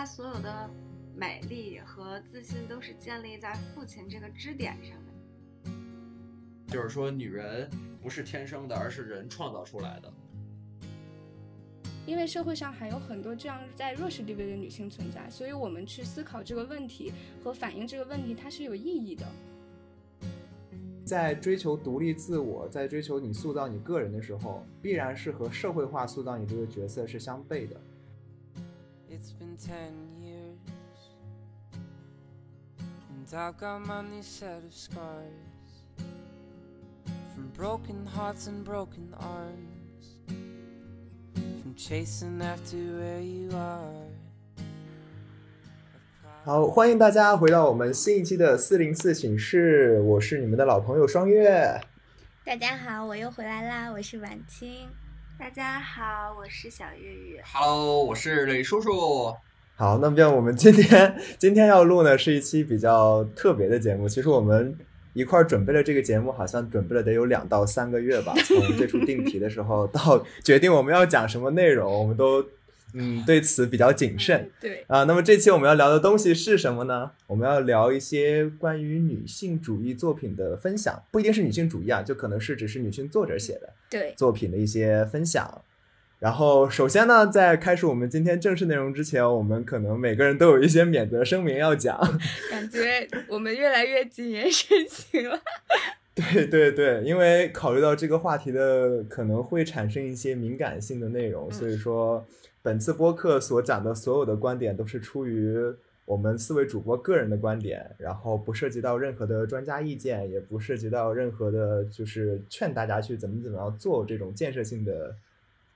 她所有的美丽和自信都是建立在父亲这个支点上的。就是说，女人不是天生的，而是人创造出来的。因为社会上还有很多这样在弱势地位的女性存在，所以我们去思考这个问题和反映这个问题，它是有意义的。在追求独立自我，在追求你塑造你个人的时候，必然是和社会化塑造你这个角色是相悖的。It's been ten years, and I've got many set of scars from broken hearts and broken arms, from chasing after where you are. 好，欢迎大家回到我们新一期的四零四寝室，我是你们的老朋友双月。大家好，我又回来啦，我是晚清。大家好，我是小月月。Hello，我是磊叔叔。好，那么这样我们今天今天要录呢是一期比较特别的节目。其实我们一块儿准备了这个节目，好像准备了得有两到三个月吧。从最初定题的时候到决定我们要讲什么内容，我们都嗯对此比较谨慎。对，啊，那么这期我们要聊的东西是什么呢？我们要聊一些关于女性主义作品的分享，不一定是女性主义啊，就可能是只是女性作者写的对，作品的一些分享。然后，首先呢，在开始我们今天正式内容之前，我们可能每个人都有一些免责声明要讲。感觉我们越来越谨言慎行了。对对对，因为考虑到这个话题的可能会产生一些敏感性的内容，所以说本次播客所讲的所有的观点都是出于我们四位主播个人的观点，然后不涉及到任何的专家意见，也不涉及到任何的就是劝大家去怎么怎么样做这种建设性的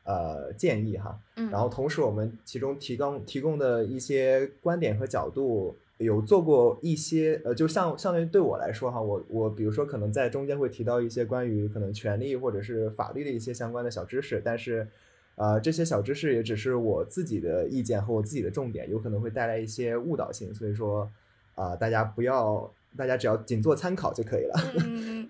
呃建议哈。嗯，然后同时我们其中提供提供的一些观点和角度，有做过一些呃，就像相当于对我来说哈，我我比如说可能在中间会提到一些关于可能权利或者是法律的一些相关的小知识，但是呃这些小知识也只是我自己的意见和我自己的重点，有可能会带来一些误导性，所以说啊、大家不要，大家只要仅做参考就可以了。嗯，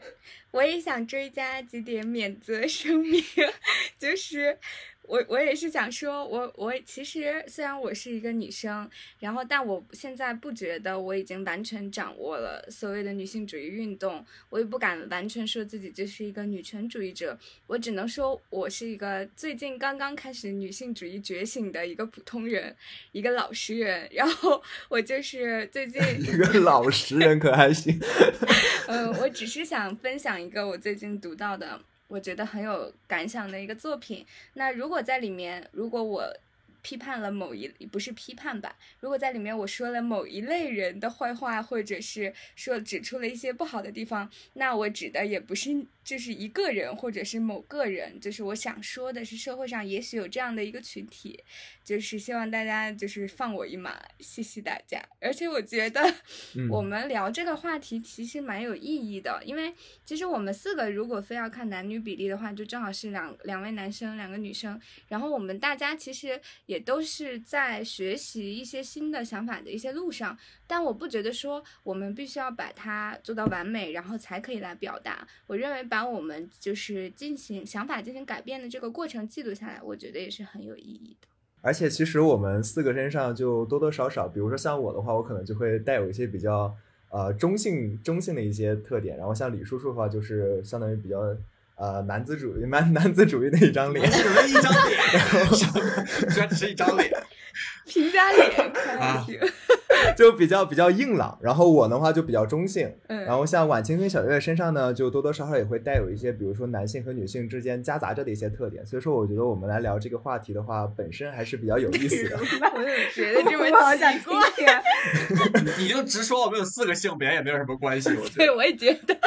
我也想追加几点免责声明，就是我我也是想说，我我其实虽然我是一个女生，然后但我现在不觉得我已经完全掌握了所谓的女性主义运动，我也不敢完全说自己就是一个女权主义者，我只能说我是一个最近刚刚开始女性主义觉醒的一个普通人，一个老实人，然后我就是最近 一个老实人可还行？嗯，我只是想分享一个我最近读到的，我觉得很有感想的一个作品。那如果在里面，如果我批判了某一，不是批判吧？如果在里面我说了某一类人的坏话，或者是说指出了一些不好的地方，那我指的也不是就是一个人或者是某个人，就是我想说的是社会上也许有这样的一个群体，就是希望大家就是放我一马，谢谢大家。而且我觉得嗯我们聊这个话题其实蛮有意义的，因为其实我们四个如果非要看男女比例的话，就正好是两两位男生，两个女生。然后我们大家其实也都是在学习一些新的想法的一些路上，但我不觉得说我们必须要把它做到完美，然后才可以来表达。我认为把我们就是进行想法进行改变的这个过程记录下来，我觉得也是很有意义的。而且其实我们四个身上就多多少少，比如说像我的话，我可能就会带有一些比较呃中性中性的一些特点，然后像李叔叔的话，就是相当于比较呃男子主义男男子主义的一张脸，只是 一张脸，居然只是一张脸。平价脸看还行，就比较比较硬朗。然后我的话就比较中性。嗯，然后像晚晴跟小月身上呢，就多多少少也会带有一些，比如说男性和女性之间夹杂着的一些特点。所以说，我觉得我们来聊这个话题的话，本身还是比较有意思的。我怎么觉得这么我好想奇怪呀？你就直说我们有四个性别也没有什么关系，我觉得对，我也觉得。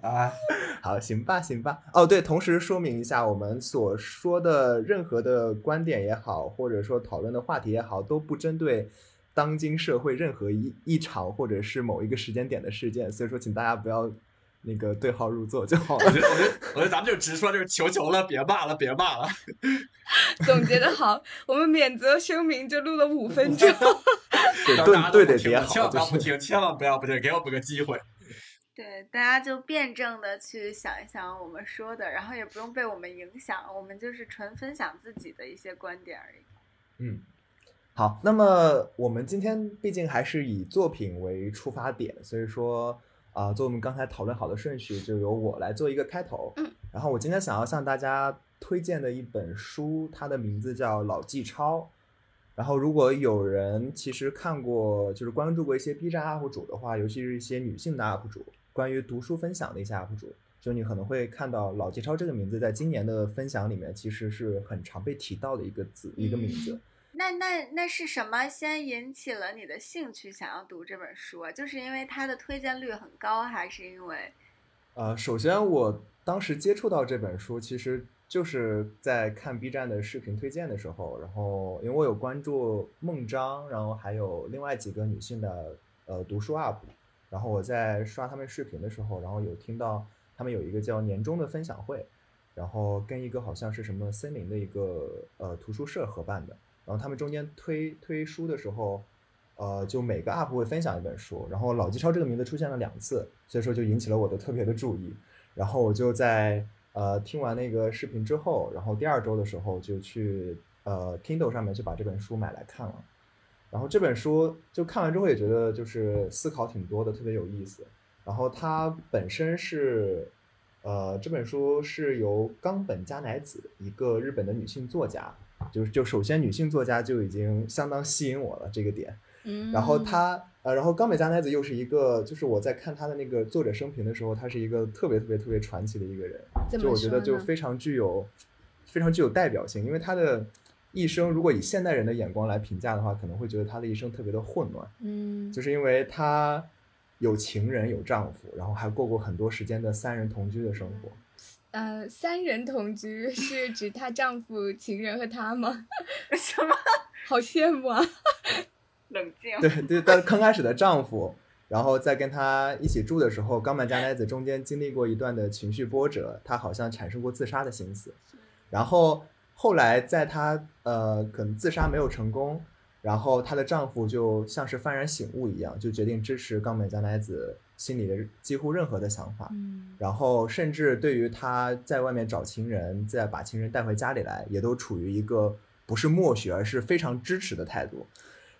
啊，好，行吧，行吧。哦，对，同时说明一下，我们所说的任何的观点也好，或者说讨论的话题也好，都不针对当今社会任何一一场或者是某一个时间点的事件。所以说，请大家不要那个对号入座就好了。我觉得我觉得我觉得咱们就直说，就是求求了，别骂了，别骂了。总结的好，我们免责声明就录了五分钟。对千万不要不听，千万不要不听，给我们个机会。对，大家就辩证的去想一想我们说的，然后也不用被我们影响，我们就是纯分享自己的一些观点而已。嗯。好，那么我们今天毕竟还是以作品为出发点，所以说啊、做我们刚才讨论好的顺序，就由我来做一个开头。嗯，然后我今天想要向大家推荐的一本书，它的名字叫《老纪抄》。然后，如果有人其实看过，就是关注过一些 B 站 UP 主的话，尤其是一些女性的 UP 主，关于读书分享的一些 UP 主，就你可能会看到“老纪超”这个名字，在今年的分享里面，其实是很常被提到的一个字，一个名字。那那那是什么先引起了你的兴趣，想要读这本书啊？就是因为它的推荐率很高，还是因为呃，首先我当时接触到这本书，其实就是在看 B 站的视频推荐的时候，然后因为我有关注孟章，然后还有另外几个女性的呃读书 UP，然后我在刷他们视频的时候，然后有听到他们有一个叫年终的分享会，然后跟一个好像是什么森林的一个呃图书社合办的，然后他们中间推推书的时候。呃，就每个 UP 会分享一本书，然后老纪抄这个名字出现了两次，所以说就引起了我的特别的注意。然后我就在呃听完那个视频之后，然后第二周的时候就去呃 Kindle 上面就把这本书买来看了。然后这本书就看完之后也觉得就是思考挺多的，特别有意思。然后它本身是呃这本书是由冈本加乃子一个日本的女性作家，就是就首先女性作家就已经相当吸引我了这个点。嗯，然后她呃，然后冈本加奈子又是一个，就是我在看她的那个作者生平的时候，她是一个特别特别特别传奇的一个人，就我觉得就非常具有非常具有代表性，因为她的一生如果以现代人的眼光来评价的话，可能会觉得她的一生特别的混乱，嗯，就是因为她有情人有丈夫，然后还过过很多时间的三人同居的生活。呃，三人同居是指她丈夫、情人和她吗？什么？好羡慕啊！冷静。对对，但刚开始的丈夫，然后在跟她一起住的时候，冈本加奈子中间经历过一段的情绪波折，她好像产生过自杀的心思，然后后来在她呃可能自杀没有成功，然后她的丈夫就像是幡然醒悟一样，就决定支持冈本加奈子心里的几乎任何的想法，嗯然后甚至对于他在外面找情人，再把情人带回家里来，也都处于一个不是默许，而是非常支持的态度。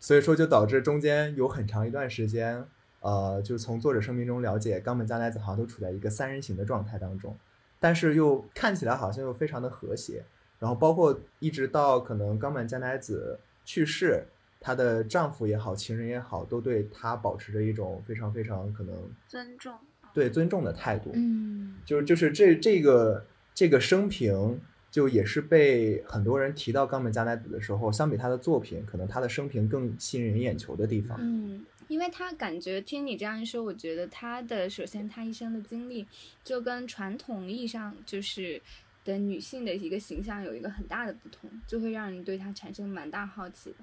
所以说，就导致中间有很长一段时间，呃，就从作者声明中了解，冈本加奈子好像都处在一个三人行的状态当中，但是又看起来好像又非常的和谐。然后包括一直到可能冈本加奈子去世，她的丈夫也好，情人也好，都对她保持着一种非常非常可能尊重。对尊重的态度。嗯就是就是这这个这个生平，就也是被很多人提到冈本加奈子的时候，相比她的作品，可能她的生平更吸引人眼球的地方。嗯，因为她感觉听你这样一说，我觉得她的首先她一生的经历就跟传统意义上就是的女性的一个形象有一个很大的不同，就会让人对她产生蛮大好奇的。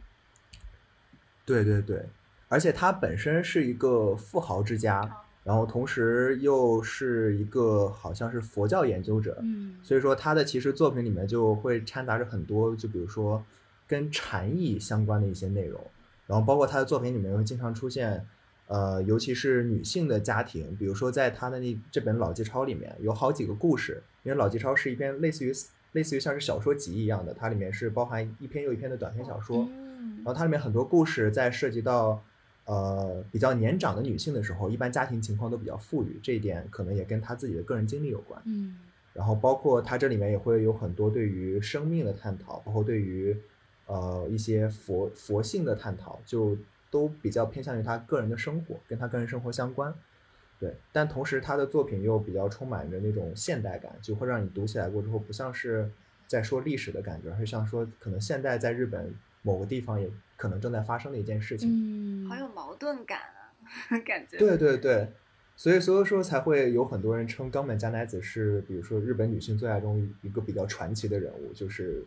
对对对，而且他本身是一个富豪之家，然后同时又是一个好像是佛教研究者，嗯。所以说他的其实作品里面就会掺杂着很多，就比如说跟禅意相关的一些内容，然后包括他的作品里面会经常出现，呃，尤其是女性的家庭，比如说在他的那这本老纪抄里面有好几个故事，因为老纪抄是一篇类似于类似于像是小说集一样的，它里面是包含一篇又一篇的短篇小说，嗯然后它里面很多故事在涉及到呃比较年长的女性的时候，一般家庭情况都比较富裕，这一点可能也跟她自己的个人经历有关。嗯然后包括它这里面也会有很多对于生命的探讨，包括对于呃一些佛佛性的探讨，就都比较偏向于她个人的生活，跟她个人生活相关。对，但同时他的作品又比较充满着那种现代感，就会让你读起来过之后不像是在说历史的感觉，而是像说可能现代在日本某个地方也可能正在发生的一件事情。嗯，好有矛盾感啊，感觉。对对对，所以所以说才会有很多人称冈本加奈子是，比如说日本女性作家中一个比较传奇的人物，就是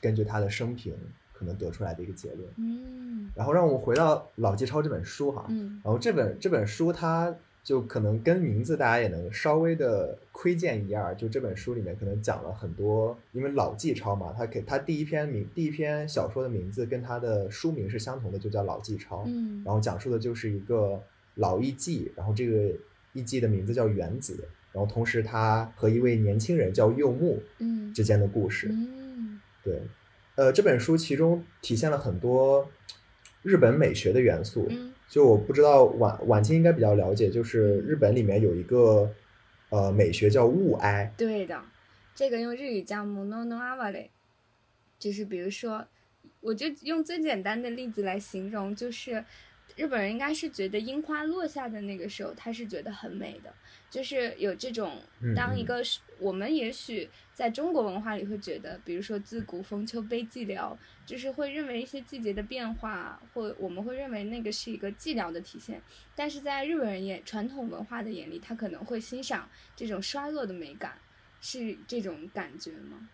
根据她的生平可能得出来的一个结论。嗯然后让我们回到《老纪抄》这本书哈，嗯然后这本这本书它就可能跟名字大家也能稍微的窥见一二，就这本书里面可能讲了很多，因为老纪超嘛，他给他第一篇名第一篇小说的名字跟他的书名是相同的，就叫老纪超。嗯然后讲述的就是一个老艺妓，然后这个艺妓的名字叫原子，然后同时他和一位年轻人叫柚木嗯之间的故事。嗯对，呃，这本书其中体现了很多日本美学的元素。嗯就我不知道晚晚清应该比较了解，就是日本里面有一个呃美学叫物哀，对的，这个用日语叫 mono no aware，就是比如说，我就用最简单的例子来形容，就是日本人应该是觉得樱花落下的那个时候，他是觉得很美的，就是有这种当一个是我们也许在中国文化里会觉得，比如说自古逢秋悲寂寥，就是会认为一些季节的变化，或我们会认为那个是一个寂寥的体现，但是在日本人眼传统文化的眼里，他可能会欣赏这种衰落的美感，是这种感觉吗？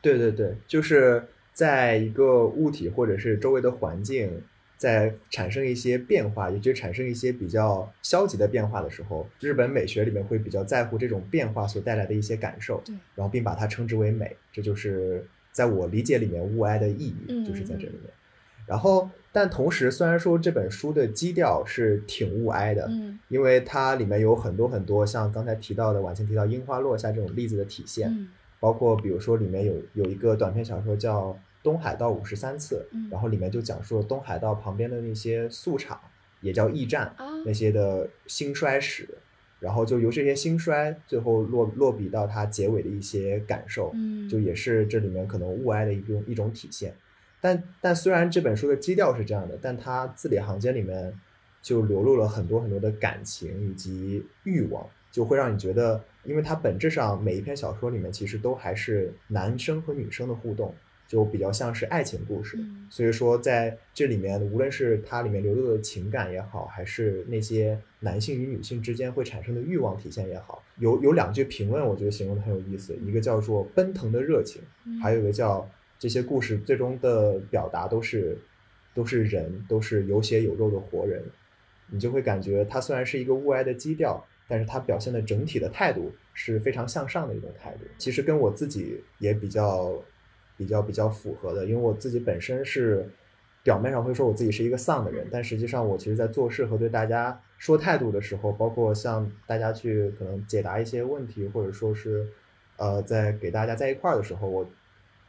对对对，就是在一个物体或者是周围的环境在产生一些变化，也就是产生一些比较消极的变化的时候，日本美学里面会比较在乎这种变化所带来的一些感受对，然后并把它称之为美，这就是在我理解里面物哀的意义，嗯就是在这里嗯面。然后，但同时，虽然说这本书的基调是挺物哀的，嗯因为它里面有很多很多像刚才提到的晚清提到樱花落下这种例子的体现，嗯包括比如说里面有有一个短篇小说叫《东海道五十三次》，嗯然后里面就讲述了东海道旁边的那些宿场，也叫驿站，啊那些的兴衰史，然后就由这些兴衰最后落落笔到它结尾的一些感受，嗯，就也是这里面可能物哀的一种一种体现。但但虽然这本书的基调是这样的，但它字里行间里面就流露了很多很多的感情以及欲望，就会让你觉得，因为它本质上每一篇小说里面其实都还是男生和女生的互动，就比较像是爱情故事。嗯所以说在这里面，无论是它里面流露的情感也好，还是那些男性与女性之间会产生的欲望体现也好，有有两句评论，我觉得形容的很有意思，一个叫做奔腾的热情，嗯还有一个叫这些故事最终的表达都是都是人，都是有血有肉的活人，你就会感觉它虽然是一个物哀的基调，但是它表现的整体的态度是非常向上的一种态度。其实跟我自己也比较比较比较符合的，因为我自己本身是表面上会说我自己是一个丧的人，但实际上我其实在做事和对大家说态度的时候，包括向大家去可能解答一些问题，或者说是呃在给大家在一块儿的时候，我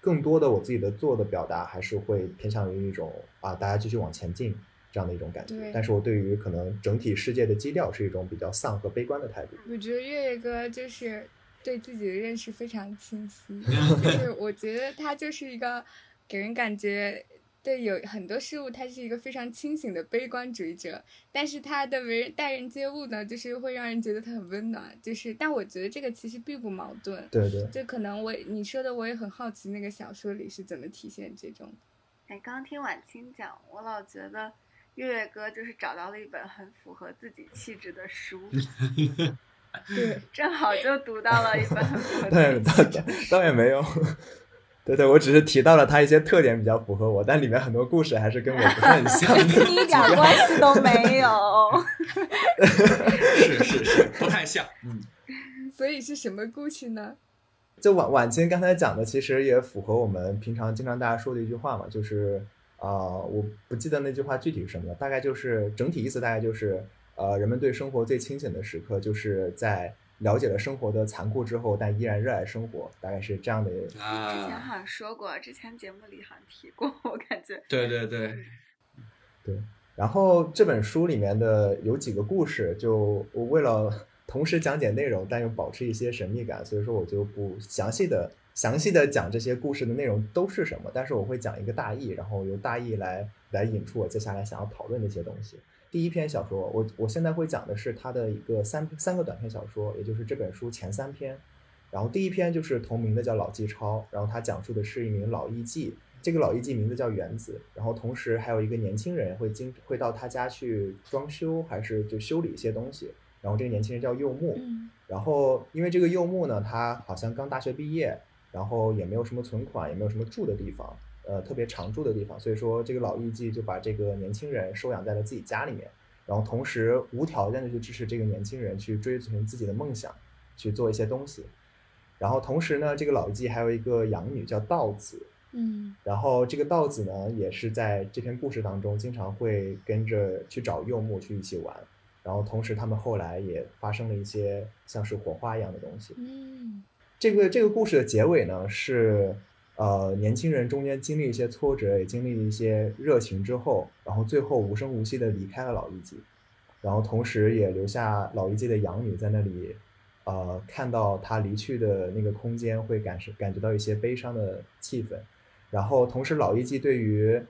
更多的我自己的做的表达还是会偏向于一种啊大家继续往前进这样的一种感觉。但是我对于可能整体世界的基调是一种比较丧和悲观的态度。我觉得月月哥就是对自己的认识非常清晰，就是我觉得他就是一个给人感觉对有很多事物他是一个非常清醒的悲观主义者，但是他的为人待人接物呢，就是会让人觉得他很温暖，就是但我觉得这个其实并不矛盾。对对，就可能我你说的，我也很好奇，那个小说里是怎么体现这种。哎，刚听晚清讲，我老觉得月月哥就是找到了一本很符合自己气质的书，对，正好就读到了一本对，倒也没有。对对，我只是提到了它一些特点比较符合我，但里面很多故事还是跟我不是很像的。一点关系都没有。是是是，不太像。嗯，所以是什么故事呢？就晚晚清刚才讲的，其实也符合我们平常经常大家说的一句话嘛，就是啊、呃我不记得那句话具体是什么了，大概就是整体意思大概就是呃，人们对生活最清醒的时刻，就是在了解了生活的残酷之后，但依然热爱生活，大概是这样的。之前啊，好像说过，之前节目里好像提过，我感觉。对对对对，然后这本书里面的有几个故事，就我为了 同时讲解内容，但又保持一些神秘感，所以说我就不详细的详细的讲这些故事的内容都是什么，但是我会讲一个大意，然后由大意来来引出我接下来想要讨论的一些东西。第一篇小说，我我现在会讲的是他的一个三三个短篇小说，也就是这本书前三篇。然后第一篇就是同名的叫《老纪超》，然后他讲述的是一名老艺妓，这个老艺妓名字叫原子，然后同时还有一个年轻人会经会到他家去装修，还是就修理一些东西。然后这个年轻人叫柚木，嗯然后因为这个柚木呢，他好像刚大学毕业，然后也没有什么存款，也没有什么住的地方，呃，特别常住的地方，所以说这个老艺妓就把这个年轻人收养在了自己家里面，然后同时无条件的去支持这个年轻人去追寻自己的梦想，去做一些东西。然后同时呢，这个老艺妓还有一个养女叫道子，嗯然后这个道子呢，也是在这篇故事当中经常会跟着去找柚木去一起玩，然后同时他们后来也发生了一些像是火花一样的东西。嗯这个这个故事的结尾呢是，呃年轻人中间经历一些挫折，也经历一些热情之后，然后最后无声无息的离开了老艺妓，然后同时也留下老艺妓的养女在那里，呃看到他离去的那个空间，会感受感觉到一些悲伤的气氛，然后同时老艺妓对于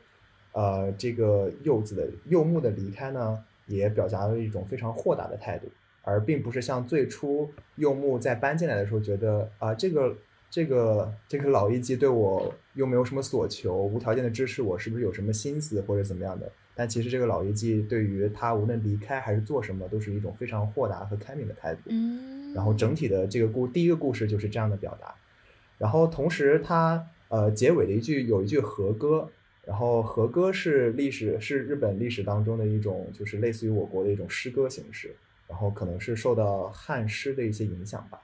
呃这个柚子的柚木的离开呢，也表达了一种非常豁达的态度。而并不是像最初柚木在搬进来的时候觉得啊、这个这个这个老艺妓对我又没有什么所求，无条件的支持我，是不是有什么心思或者怎么样的？但其实这个老艺妓对于他无论离开还是做什么，都是一种非常豁达和开明的态度。嗯，然后整体的这个故第一个故事就是这样的表达，然后同时他呃结尾的一句有一句和歌，然后和歌是历史是日本历史当中的一种就是类似于我国的一种诗歌形式，然后可能是受到汉诗的一些影响吧，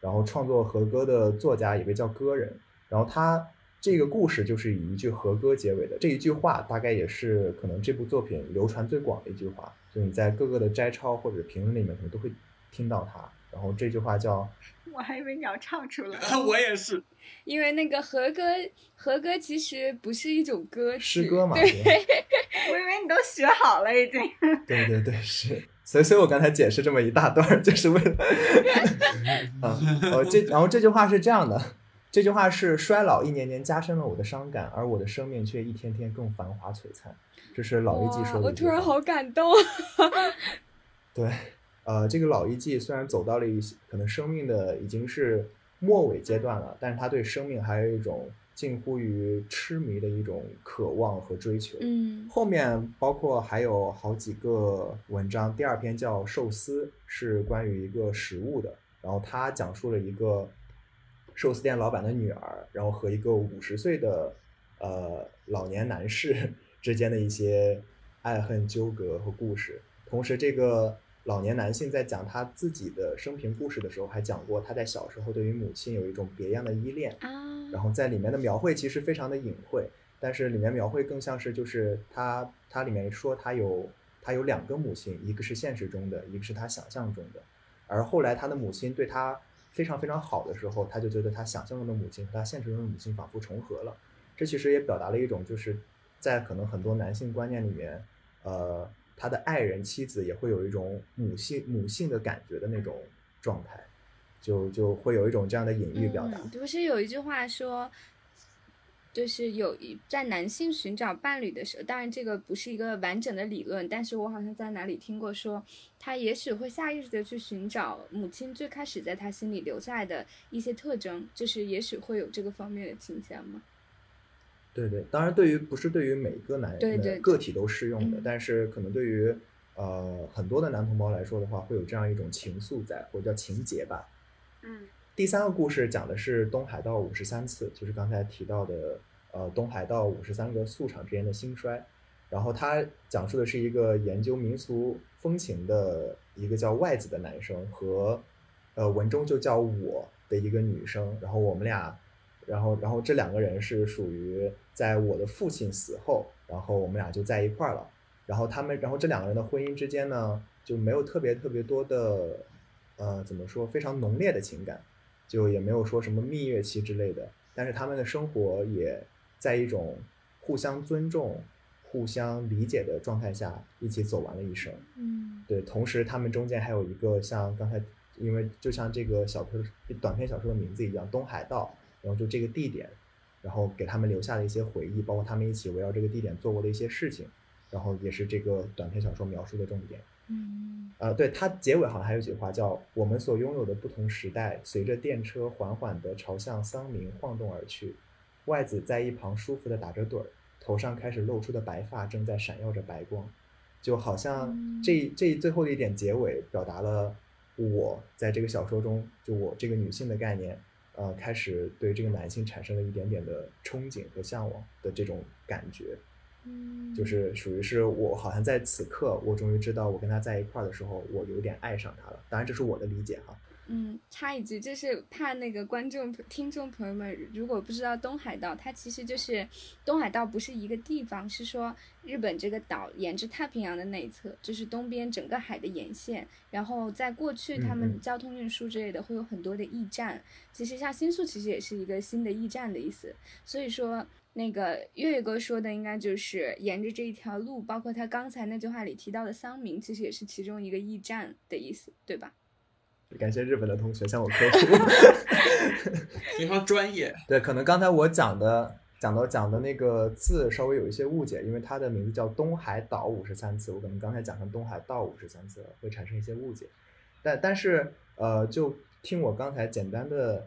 然后创作和歌的作家也被叫歌人，然后他这个故事就是以一句和歌结尾的，这一句话大概也是可能这部作品流传最广的一句话，就你在各个的摘抄或者评论里面可能都会听到它。然后这句话叫 我还以为你要唱出来。我也是，因为那个和歌，和歌其实不是一种歌曲，诗歌嘛，对，我以为你都学好了已经。对对对，是，所以所以我刚才解释这么一大段，就是为了，啊，呃，这然后这句话是这样的，这句话是衰老一年年加深了我的伤感，而我的生命却一天天更繁华璀璨，这是老一季说的。我突然好感动。对，呃，这个老一季虽然走到了一些可能生命的已经是末尾阶段了，但是他对生命还有一种近乎于痴迷的一种渴望和追求。嗯后面包括还有好几个文章，第二篇叫《寿司》，是关于一个食物的，然后他讲述了一个寿司店老板的女儿，然后和一个五十岁的呃老年男士 之间的一些爱恨纠葛和故事。同时，这个老年男性在讲他自己的生平故事的时候，还讲过他在小时候对于母亲有一种别样的依恋。啊，然后在里面的描绘其实非常的隐晦，但是里面描绘更像是就是他他里面说他有他有两个母亲，一个是现实中的，一个是他想象中的，而后来他的母亲对他非常非常好的时候，他就觉得他想象中的母亲和他现实中的母亲仿佛重合了，这其实也表达了一种就是在可能很多男性观念里面，呃，他的爱人妻子也会有一种母性母性的感觉的那种状态。就就会有一种这样的隐喻表达。不是有一句话说，就是有一在男性寻找伴侣的时候，当然这个不是一个完整的理论，但是我好像在哪里听过说，他也许会下意识的去寻找母亲最开始在他心里留下来的一些特征，就是也许会有这个方面的倾向吗？对对，当然对于不是对于每个男对对呃个体都适用的，嗯但是可能对于呃很多的男同胞来说的话，会有这样一种情愫在，或者叫情结吧。嗯第三个故事讲的是东海道五十三次，就是刚才提到的呃东海道五十三个宿场之间的兴衰。然后他讲述的是一个研究民俗风情的一个叫外子的男生和呃文中就叫我的一个女生，然后我们俩，然后然后这两个人是属于在我的父亲死后，然后我们俩就在一块儿了。然后他们，然后这两个人的婚姻之间呢，就没有特别特别多的，呃，怎么说，非常浓烈的情感，就也没有说什么蜜月期之类的。但是他们的生活也在一种互相尊重、互相理解的状态下，一起走完了一生。嗯对，同时他们中间还有一个像刚才，因为就像这个小说短篇小说的名字一样，东海道，然后就这个地点，然后给他们留下的一些回忆，包括他们一起围绕这个地点做过的一些事情，然后也是这个短篇小说描述的重点。嗯呃，对，它结尾好像还有一句话叫“我们所拥有的不同时代，随着电车缓缓地朝向桑明晃动而去。外子在一旁舒服地打着盹儿，头上开始露出的白发正在闪耀着白光，就好像这这最后的一点结尾表达了我在这个小说中，就我这个女性的概念，呃，开始对这个男性产生了一点点的憧憬和向往的这种感觉。嗯，就是属于是我好像在此刻，我终于知道我跟他在一块儿的时候，我有点爱上他了。当然这是我的理解哈。嗯，插一句，就是怕那个观众、听众朋友们如果不知道东海道，它其实就是东海道不是一个地方，是说日本这个岛沿着太平洋的那一侧，就是东边整个海的沿线。然后在过去，他嗯们嗯交通运输之类的会有很多的驿站。其实像新宿其实也是一个新的驿站的意思。所以说，那个月月哥说的应该就是沿着这一条路，包括他刚才那句话里提到的桑明，其实也是其中一个驿站的意思，对吧？感谢日本的同学向我科普。非常专业。对，可能刚才我讲的讲到讲的那个字稍微有一些误解，因为它的名字叫东海岛五十三次，我可能刚才讲成东海道五十三次了，会产生一些误解。但但是呃，就听我刚才简单的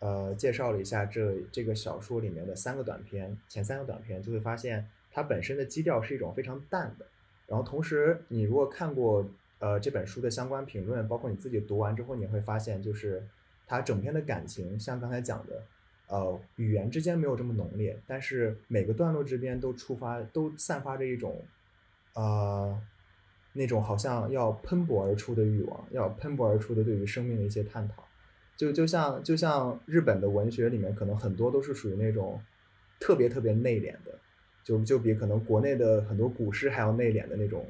呃介绍了一下这这个小说里面的三个短篇，前三个短篇，就会发现它本身的基调是一种非常淡的。然后同时，你如果看过呃这本书的相关评论，包括你自己读完之后，你会发现就是它整篇的感情，像刚才讲的。呃，语言之间没有这么浓烈，但是每个段落之间都触发，都散发着一种，呃，那种好像要喷薄而出的欲望，要喷薄而出的对于生命的一些探讨。就就像就像日本的文学里面，可能很多都是属于那种特别特别内敛的，就就比可能国内的很多古诗还要内敛的那种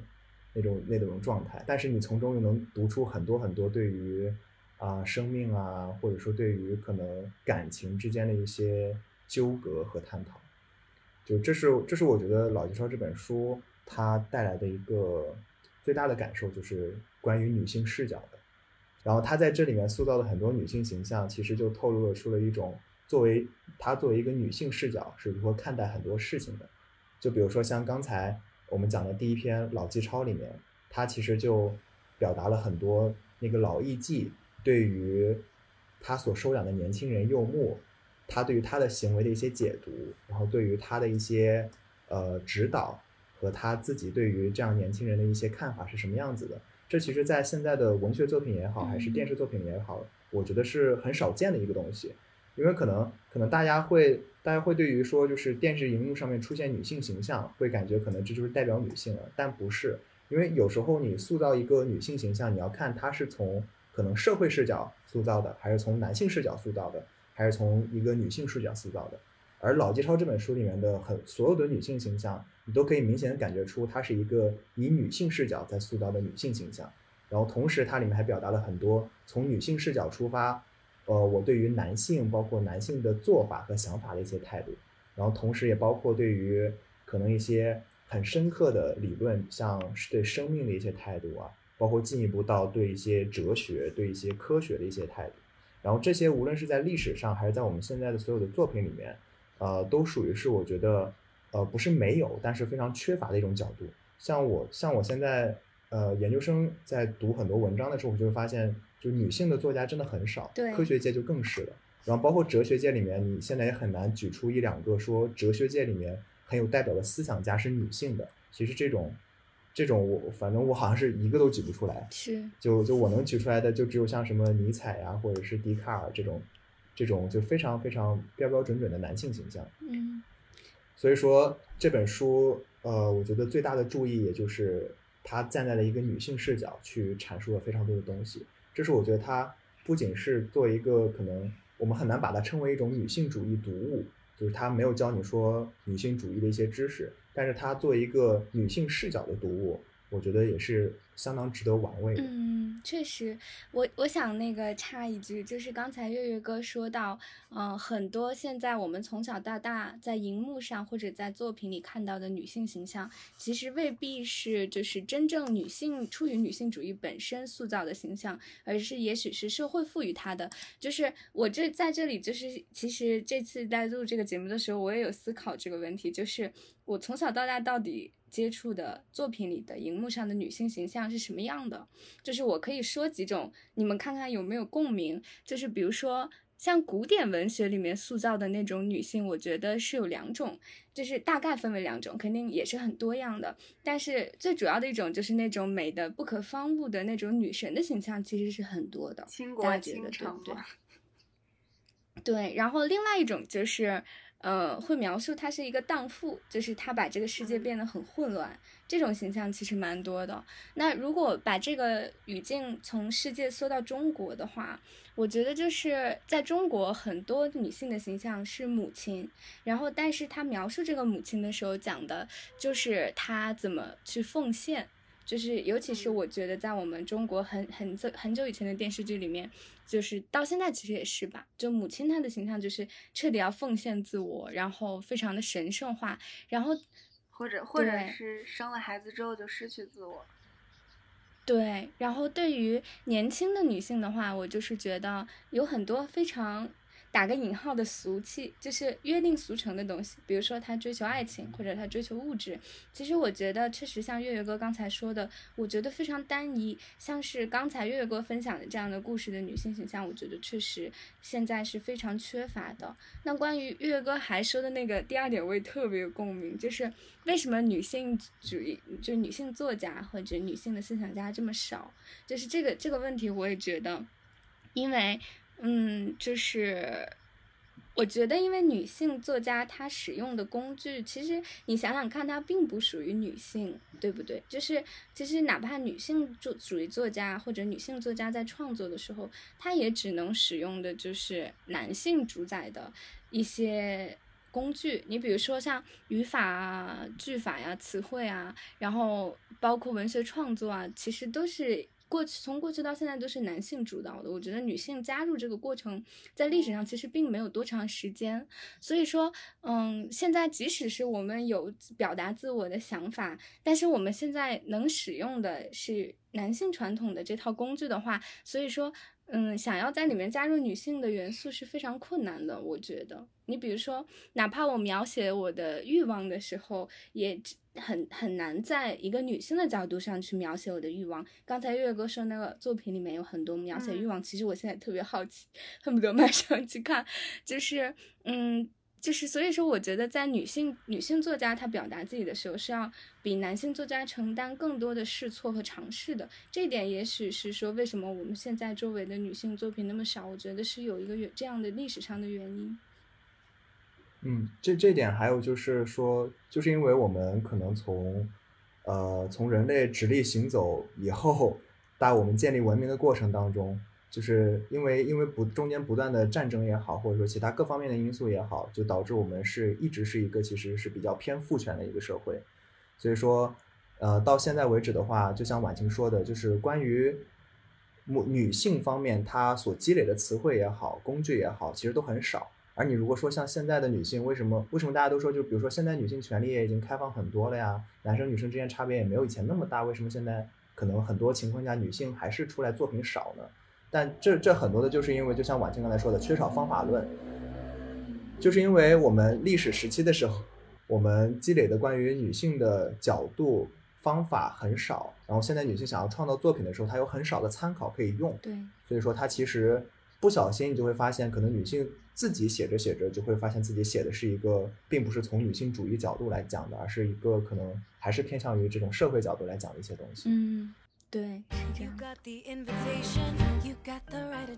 那种那种状态。但是你从中又能读出很多很多对于啊、生命啊，或者说对于可能感情之间的一些纠葛和探讨。就这是这是我觉得《老介绍》这本书它带来的一个最大的感受，就是关于女性视角的。然后他在这里面塑造的很多女性形象，其实就透露了出了一种作为她作为一个女性视角是如何看待很多事情的。就比如说像刚才我们讲的第一篇《老纪抄》里面，他其实就表达了很多那个老艺妓对于他所收养的年轻人柚木，他对于他的行为的一些解读，然后对于他的一些呃指导和他自己对于这样年轻人的一些看法是什么样子的。这其实，在现在的文学作品也好，还是电视作品也好，我觉得是很少见的一个东西。因为可能可能大家会大家会对于说就是电视荧幕上面出现女性形象，会感觉可能这就是代表女性了，但不是。因为有时候你塑造一个女性形象，你要看她是从可能社会视角塑造的，还是从男性视角塑造的，还是从一个女性视角塑造的。而《老纪抄》这本书里面的很所有的女性形象，你都可以明显的感觉出它是一个以女性视角在塑造的女性形象。然后同时它里面还表达了很多从女性视角出发，呃，我对于男性包括男性的做法和想法的一些态度。然后同时也包括对于可能一些很深刻的理论，像是对生命的一些态度啊，包括进一步到对一些哲学、对一些科学的一些态度。然后这些无论是在历史上，还是在我们现在的所有的作品里面，呃，都属于是我觉得，呃，不是没有，但是非常缺乏的一种角度。像我，像我现在，呃，研究生在读很多文章的时候，我就会发现，就女性的作家真的很少，对科学界就更是了。然后包括哲学界里面，你现在也很难举出一两个说哲学界里面很有代表的思想家是女性的。其实这种，这种我反正我好像是一个都举不出来。是，就就我能举出来的，就只有像什么尼采呀、或者是笛卡尔这种，这种就非常非常标标准准的男性形象。嗯所以说这本书，呃，我觉得最大的注意也就是他站在了一个女性视角去阐述了非常多的东西。就是我觉得他不仅是做一个可能我们很难把它称为一种女性主义读物，就是他没有教你说女性主义的一些知识，但是他做一个女性视角的读物，我觉得也是相当值得玩味。嗯，确实，我我想那个插一句，就是刚才月月哥说到，嗯、很多现在我们从小到大在荧幕上或者在作品里看到的女性形象，其实未必是就是真正女性出于女性主义本身塑造的形象，而是也许是社会赋予她的。就是我这在这里，就是其实这次在录这个节目的时候，我也有思考这个问题，就是我从小到大到底接触的作品里的荧幕上的女性形象是什么样的？就是我可以说几种，你们看看有没有共鸣。就是比如说，像古典文学里面塑造的那种女性，我觉得是有两种，就是大概分为两种，肯定也是很多样的。但是最主要的一种就是那种美的不可方物的那种女神的形象，其实是很多的。倾国倾城对，然后另外一种就是，呃，会描述他是一个荡妇，就是他把这个世界变得很混乱，这种形象其实蛮多的。那如果把这个语境从世界缩到中国的话，我觉得就是在中国很多女性的形象是母亲，然后但是她描述这个母亲的时候讲的就是她怎么去奉献。就是，尤其是我觉得，在我们中国很很久很久以前的电视剧里面，就是到现在其实也是吧。就母亲她的形象就是彻底要奉献自我，然后非常的神圣化，然后或者或者是生了孩子之后就失去自我。对，然后对于年轻的女性的话，我就是觉得有很多非常打个引号的俗气，就是约定俗成的东西，比如说他追求爱情，或者他追求物质。其实我觉得确实像月月哥刚才说的，我觉得非常单一。像是刚才月月哥分享的这样的故事的女性形象，我觉得确实现在是非常缺乏的。那关于月月哥还说的那个第二点，我也特别有共鸣，就是为什么女性主义，就女性作家或者女性的思想家这么少？就是这个这个问题，我也觉得，因为嗯，就是我觉得，因为女性作家她使用的工具，其实你想想看，它并不属于女性，对不对？就是其实哪怕女性主主义作家或者女性作家在创作的时候，她也只能使用的就是男性主宰的一些。工具，你比如说像语法啊、句法呀、词汇啊，然后包括文学创作啊，其实都是过去从过去到现在都是男性主导的。我觉得女性加入这个过程，在历史上其实并没有多长时间。所以说，嗯，现在即使是我们有表达自我的想法，但是我们现在能使用的是男性传统的这套工具的话，所以说。嗯，想要在里面加入女性的元素是非常困难的，我觉得。你比如说，哪怕我描写我的欲望的时候，也很很难在一个女性的角度上去描写我的欲望。刚才月月哥说那个作品里面有很多描写欲望，其实我现在特别好奇，恨不得马上去看。就是，嗯。就是所以说，我觉得在女性女性作家她表达自己的时候，是要比男性作家承担更多的试错和尝试的。这一点也许是说，为什么我们现在周围的女性作品那么少？我觉得是有一个这样的历史上的原因。嗯，这这点还有就是说，就是因为我们可能从，呃，从人类直立行走以后，到我们建立文明的过程当中，就是因为因为不中间不断的战争也好，或者说其他各方面的因素也好，就导致我们是一直是一个其实是比较偏父权的一个社会，所以说，呃，到现在为止的话，就像婉晴说的，就是关于母女性方面她所积累的词汇也好，工具也好，其实都很少。而你如果说像现在的女性，为什么为什么大家都说，就比如说现在女性权利也已经开放很多了呀，男生女生之间差别也没有以前那么大，为什么现在可能很多情况下女性还是出来作品少呢？但这这很多的就是因为，就像婉清刚才说的，缺少方法论，就是因为我们历史时期的时候，我们积累的关于女性的角度方法很少，然后现在女性想要创造作品的时候，她有很少的参考可以用，对，所以说她其实不小心你就会发现，可能女性自己写着写着就会发现自己写的是一个，并不是从女性主义角度来讲的，而是一个可能还是偏向于这种社会角度来讲的一些东西。嗯，对，是这 You 样。got the invitation, you got the right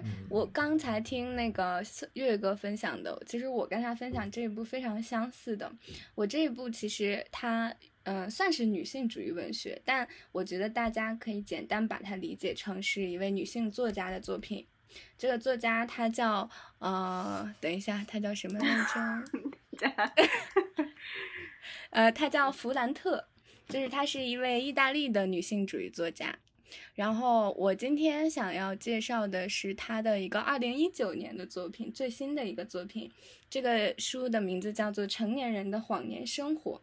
实我刚才听那个月月哥分享的，其实我跟他分享这一部非常相似的。我这一部其实它嗯、呃算是女性主义文学，但我觉得大家可以简单把它理解成是一位女性作家的作品。这个作家她叫呃，等一下，她叫什么来着？呃，她叫弗兰特，就是她是一位意大利的女性主义作家。然后我今天想要介绍的是他的一个二零一九年的作品，最新的一个作品。这个书的名字叫做《成年人的谎言生活》。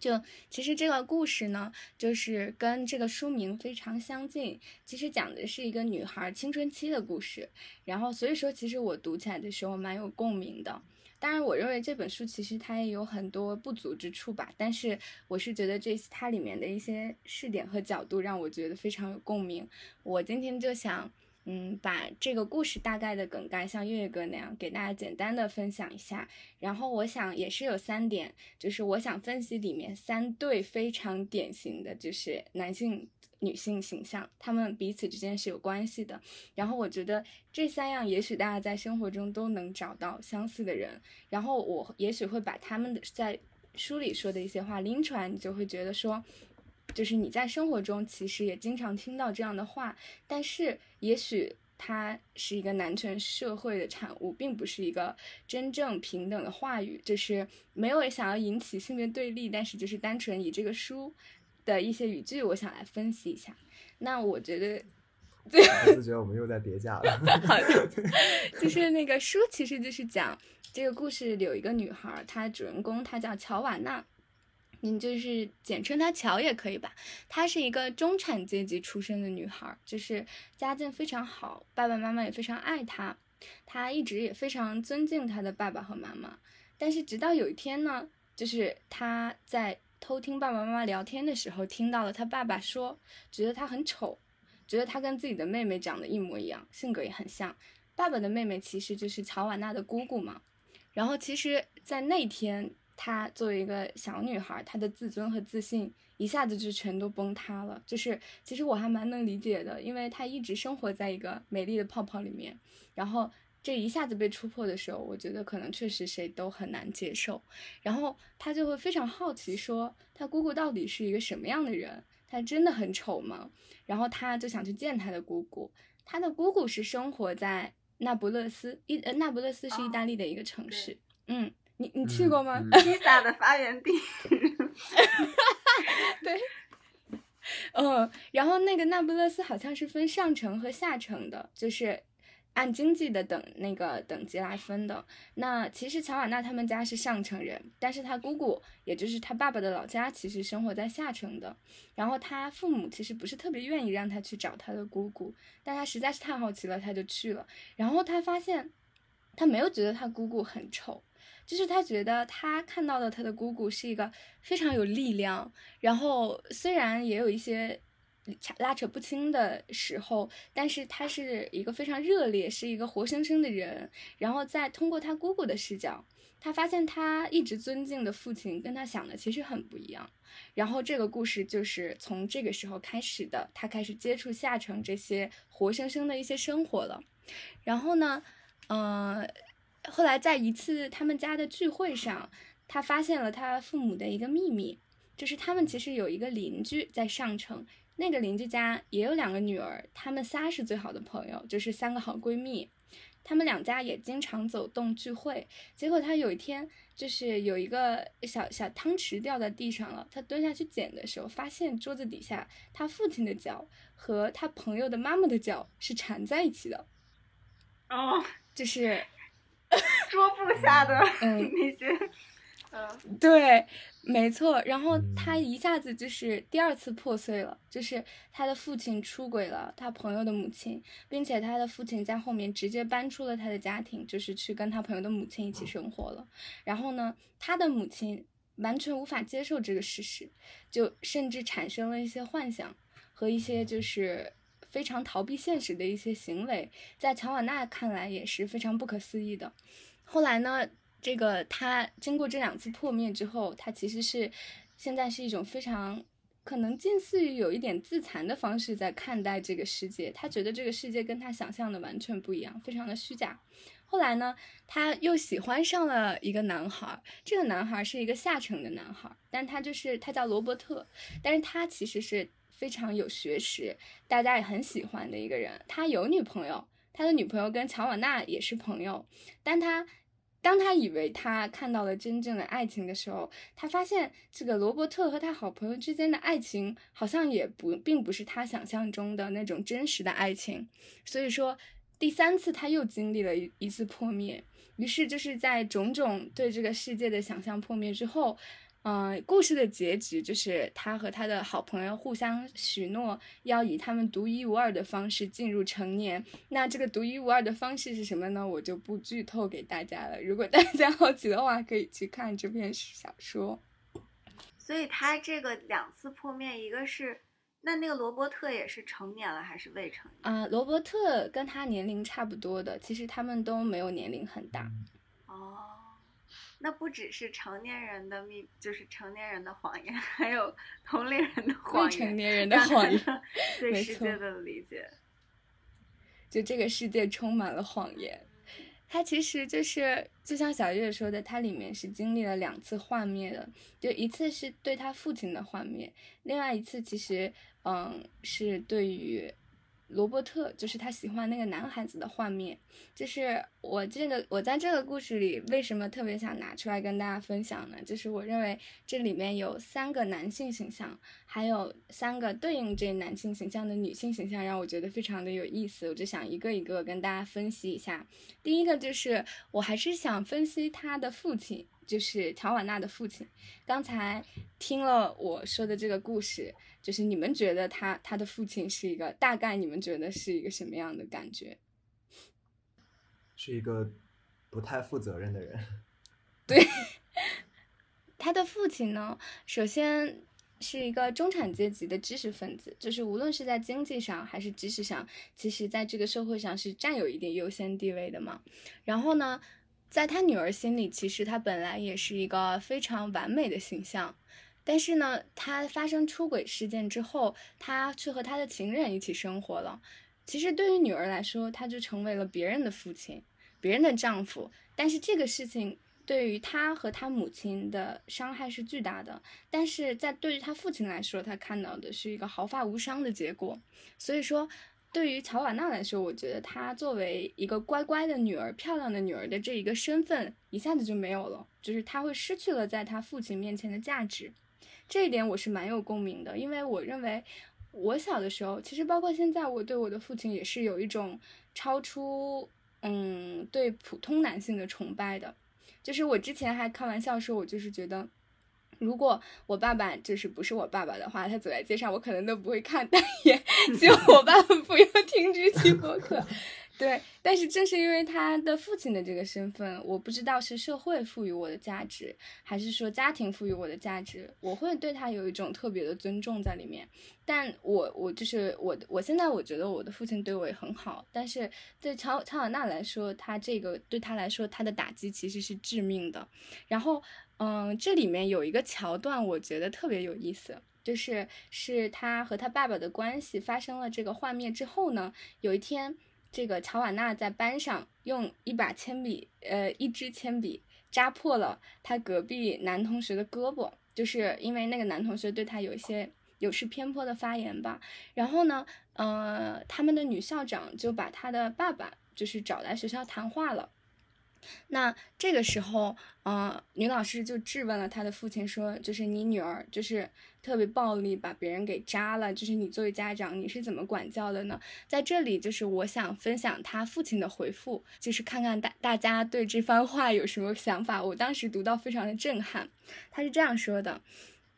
就其实这个故事呢，就是跟这个书名非常相近。其实讲的是一个女孩青春期的故事。然后所以说，其实我读起来的时候蛮有共鸣的。当然，我认为这本书其实它也有很多不足之处吧，但是我是觉得这它里面的一些视点和角度让我觉得非常有共鸣。我今天就想，嗯，把这个故事大概的梗概像月月哥那样给大家简单的分享一下。然后我想也是有三点，就是我想分析里面三对非常典型的就是男性。女性形象，他们彼此之间是有关系的。然后我觉得这三样，也许大家在生活中都能找到相似的人。然后我也许会把他们的在书里说的一些话拎出来，你就会觉得说，就是你在生活中其实也经常听到这样的话，但是也许它是一个男权社会的产物，并不是一个真正平等的话语，就是没有想要引起性别对立，但是就是单纯以这个书。的一些语句，我想来分析一下。那我觉得，对我是觉得我们又在叠加了。好的，就是那个书，其实就是讲这个故事里有一个女孩，她主人公她叫乔瓦娜，你就是简称她乔也可以吧。她是一个中产阶级出身的女孩，就是家境非常好，爸爸妈妈也非常爱她，她一直也非常尊敬她的爸爸和妈妈。但是直到有一天呢，就是她在。偷听爸爸妈妈聊天的时候，听到了他爸爸说，觉得他很丑，觉得他跟自己的妹妹长得一模一样，性格也很像。爸爸的妹妹其实就是乔瓦娜的姑姑嘛。然后其实，在那天，她作为一个小女孩，她的自尊和自信一下子就全都崩塌了。就是其实我还蛮能理解的，因为她一直生活在一个美丽的泡泡里面，然后。这一下子被戳破的时候，我觉得可能确实谁都很难接受。然后他就会非常好奇，说他姑姑到底是一个什么样的人？他真的很丑吗？然后他就想去见他的姑姑。他的姑姑是生活在那不勒斯，意呃那不勒斯是意大利的一个城市。嗯，你你去过吗？披萨的发源地。对。嗯，然后那个那不勒斯好像是分上城和下城的，就是。按经济的等那个等级来分的。那其实乔瓦娜他们家是上城人，但是他姑姑，也就是他爸爸的老家，其实生活在下城的。然后他父母其实不是特别愿意让他去找他的姑姑，但他实在是太好奇了，他就去了。然后他发现，他没有觉得他姑姑很丑，就是他觉得他看到的他的姑姑是一个非常有力量，然后虽然也有一些。拉扯不清的时候，但是他是一个非常热烈，是一个活生生的人。然后再通过他姑姑的视角，他发现他一直尊敬的父亲跟他想的其实很不一样。然后这个故事就是从这个时候开始的，他开始接触下城这些活生生的一些生活了。然后呢，嗯，后来在一次他们家的聚会上，他发现了他父母的一个秘密，就是他们其实有一个邻居在上城。那个邻居家也有两个女儿，她们仨是最好的朋友，就是三个好闺蜜。她们两家也经常走动聚会。结果她有一天，就是有一个小小汤匙掉在地上了，她蹲下去捡的时候，发现桌子底下她父亲的脚和她朋友的妈妈的脚是缠在一起的。哦，就是 桌布下的那些，嗯，对。没错，然后他一下子就是第二次破碎了，就是他的父亲出轨了他朋友的母亲，并且他的父亲在后面直接搬出了他的家庭，就是去跟他朋友的母亲一起生活了。然后呢，他的母亲完全无法接受这个事实，就甚至产生了一些幻想和一些就是非常逃避现实的一些行为，在乔瓦娜看来也是非常不可思议的。后来呢？这个他经过这两次破灭之后，他其实是现在是一种非常可能近似于有一点自残的方式在看待这个世界。他觉得这个世界跟他想象的完全不一样，非常的虚假。后来呢，他又喜欢上了一个男孩，这个男孩是一个下城的男孩，但他就是他叫罗伯特，但是他其实是非常有学识，大家也很喜欢的一个人。他有女朋友，他的女朋友跟乔瓦纳也是朋友，但他当他以为他看到了真正的爱情的时候，他发现这个罗伯特和他好朋友之间的爱情好像也不并不是他想象中的那种真实的爱情，所以说第三次他又经历了一一次破灭，于是就是在种种对这个世界的想象破灭之后。嗯，故事的结局就是他和他的好朋友互相许诺，要以他们独一无二的方式进入成年。那这个独一无二的方式是什么呢？我就不剧透给大家了。如果大家 好奇的话，可以去看这篇小说。所以他这个两次破灭，一个是那那个罗伯特也是成年了还是未成年？啊、罗伯特跟他年龄差不多的，其实他们都没有年龄很大。哦，那不只是成年人的秘，就是成年人的谎言，还有同龄人的谎言，未成年人的谎言对世界的理解。就这个世界充满了谎言。它其实就是，就像小月说的，它里面是经历了两次幻灭的，就一次是对他父亲的幻灭，另外一次其实，嗯，是对于罗伯特，就是他喜欢那个男孩子的画面。就是我这个，我在这个故事里为什么特别想拿出来跟大家分享呢？就是我认为这里面有三个男性形象，还有三个对应这男性形象的女性形象，让我觉得非常的有意思。我就想一个一个跟大家分析一下。第一个就是，我还是想分析他的父亲，就是乔瓦纳的父亲。刚才听了我说的这个故事，就是你们觉得他他的父亲是一个大概你们觉得是一个什么样的感觉？是一个不太负责任的人。对，他的父亲呢，首先是一个中产阶级的知识分子，就是无论是在经济上还是知识上，其实在这个社会上是占有一定优先地位的嘛。然后呢，在他女儿心里，其实他本来也是一个非常完美的形象。但是呢，他发生出轨事件之后，他去和他的情人一起生活了。其实对于女儿来说，他就成为了别人的父亲，别人的丈夫。但是这个事情对于他和他母亲的伤害是巨大的，但是在对于他父亲来说，他看到的是一个毫发无伤的结果。所以说，对于乔瓦纳来说，我觉得她作为一个乖乖的女儿、漂亮的女儿的这一个身份，一下子就没有了，就是她会失去了在她父亲面前的价值。这一点我是蛮有共鸣的，因为我认为我小的时候，其实包括现在，我对我的父亲也是有一种超出嗯对普通男性的崇拜的。就是我之前还开玩笑说，我就是觉得，如果我爸爸就是不是我爸爸的话，他走在街上，我可能都不会看他一眼。希望我爸爸不要听这期播客。对，但是正是因为他的父亲的这个身份，我不知道是社会赋予我的价值，还是说家庭赋予我的价值，我会对他有一种特别的尊重在里面。但我我就是我，我现在我觉得我的父亲对我也很好，但是对乔乔瓦纳来说，他这个对他来说，他的打击其实是致命的。然后，嗯，这里面有一个桥段，我觉得特别有意思。就是是他和他爸爸的关系发生了这个幻灭之后呢，有一天，这个乔瓦纳在班上用一把铅笔，呃，一支铅笔扎破了他隔壁男同学的胳膊，就是因为那个男同学对他有一些有失偏颇的发言吧。然后呢，呃，他们的女校长就把他的爸爸就是找来学校谈话了。那这个时候，呃，女老师就质问了他的父亲说：“就是你女儿就是特别暴力，把别人给扎了，就是你作为家长，你是怎么管教的呢？”在这里，就是我想分享他父亲的回复，就是看看大大家对这番话有什么想法。我当时读到非常的震撼，他是这样说的：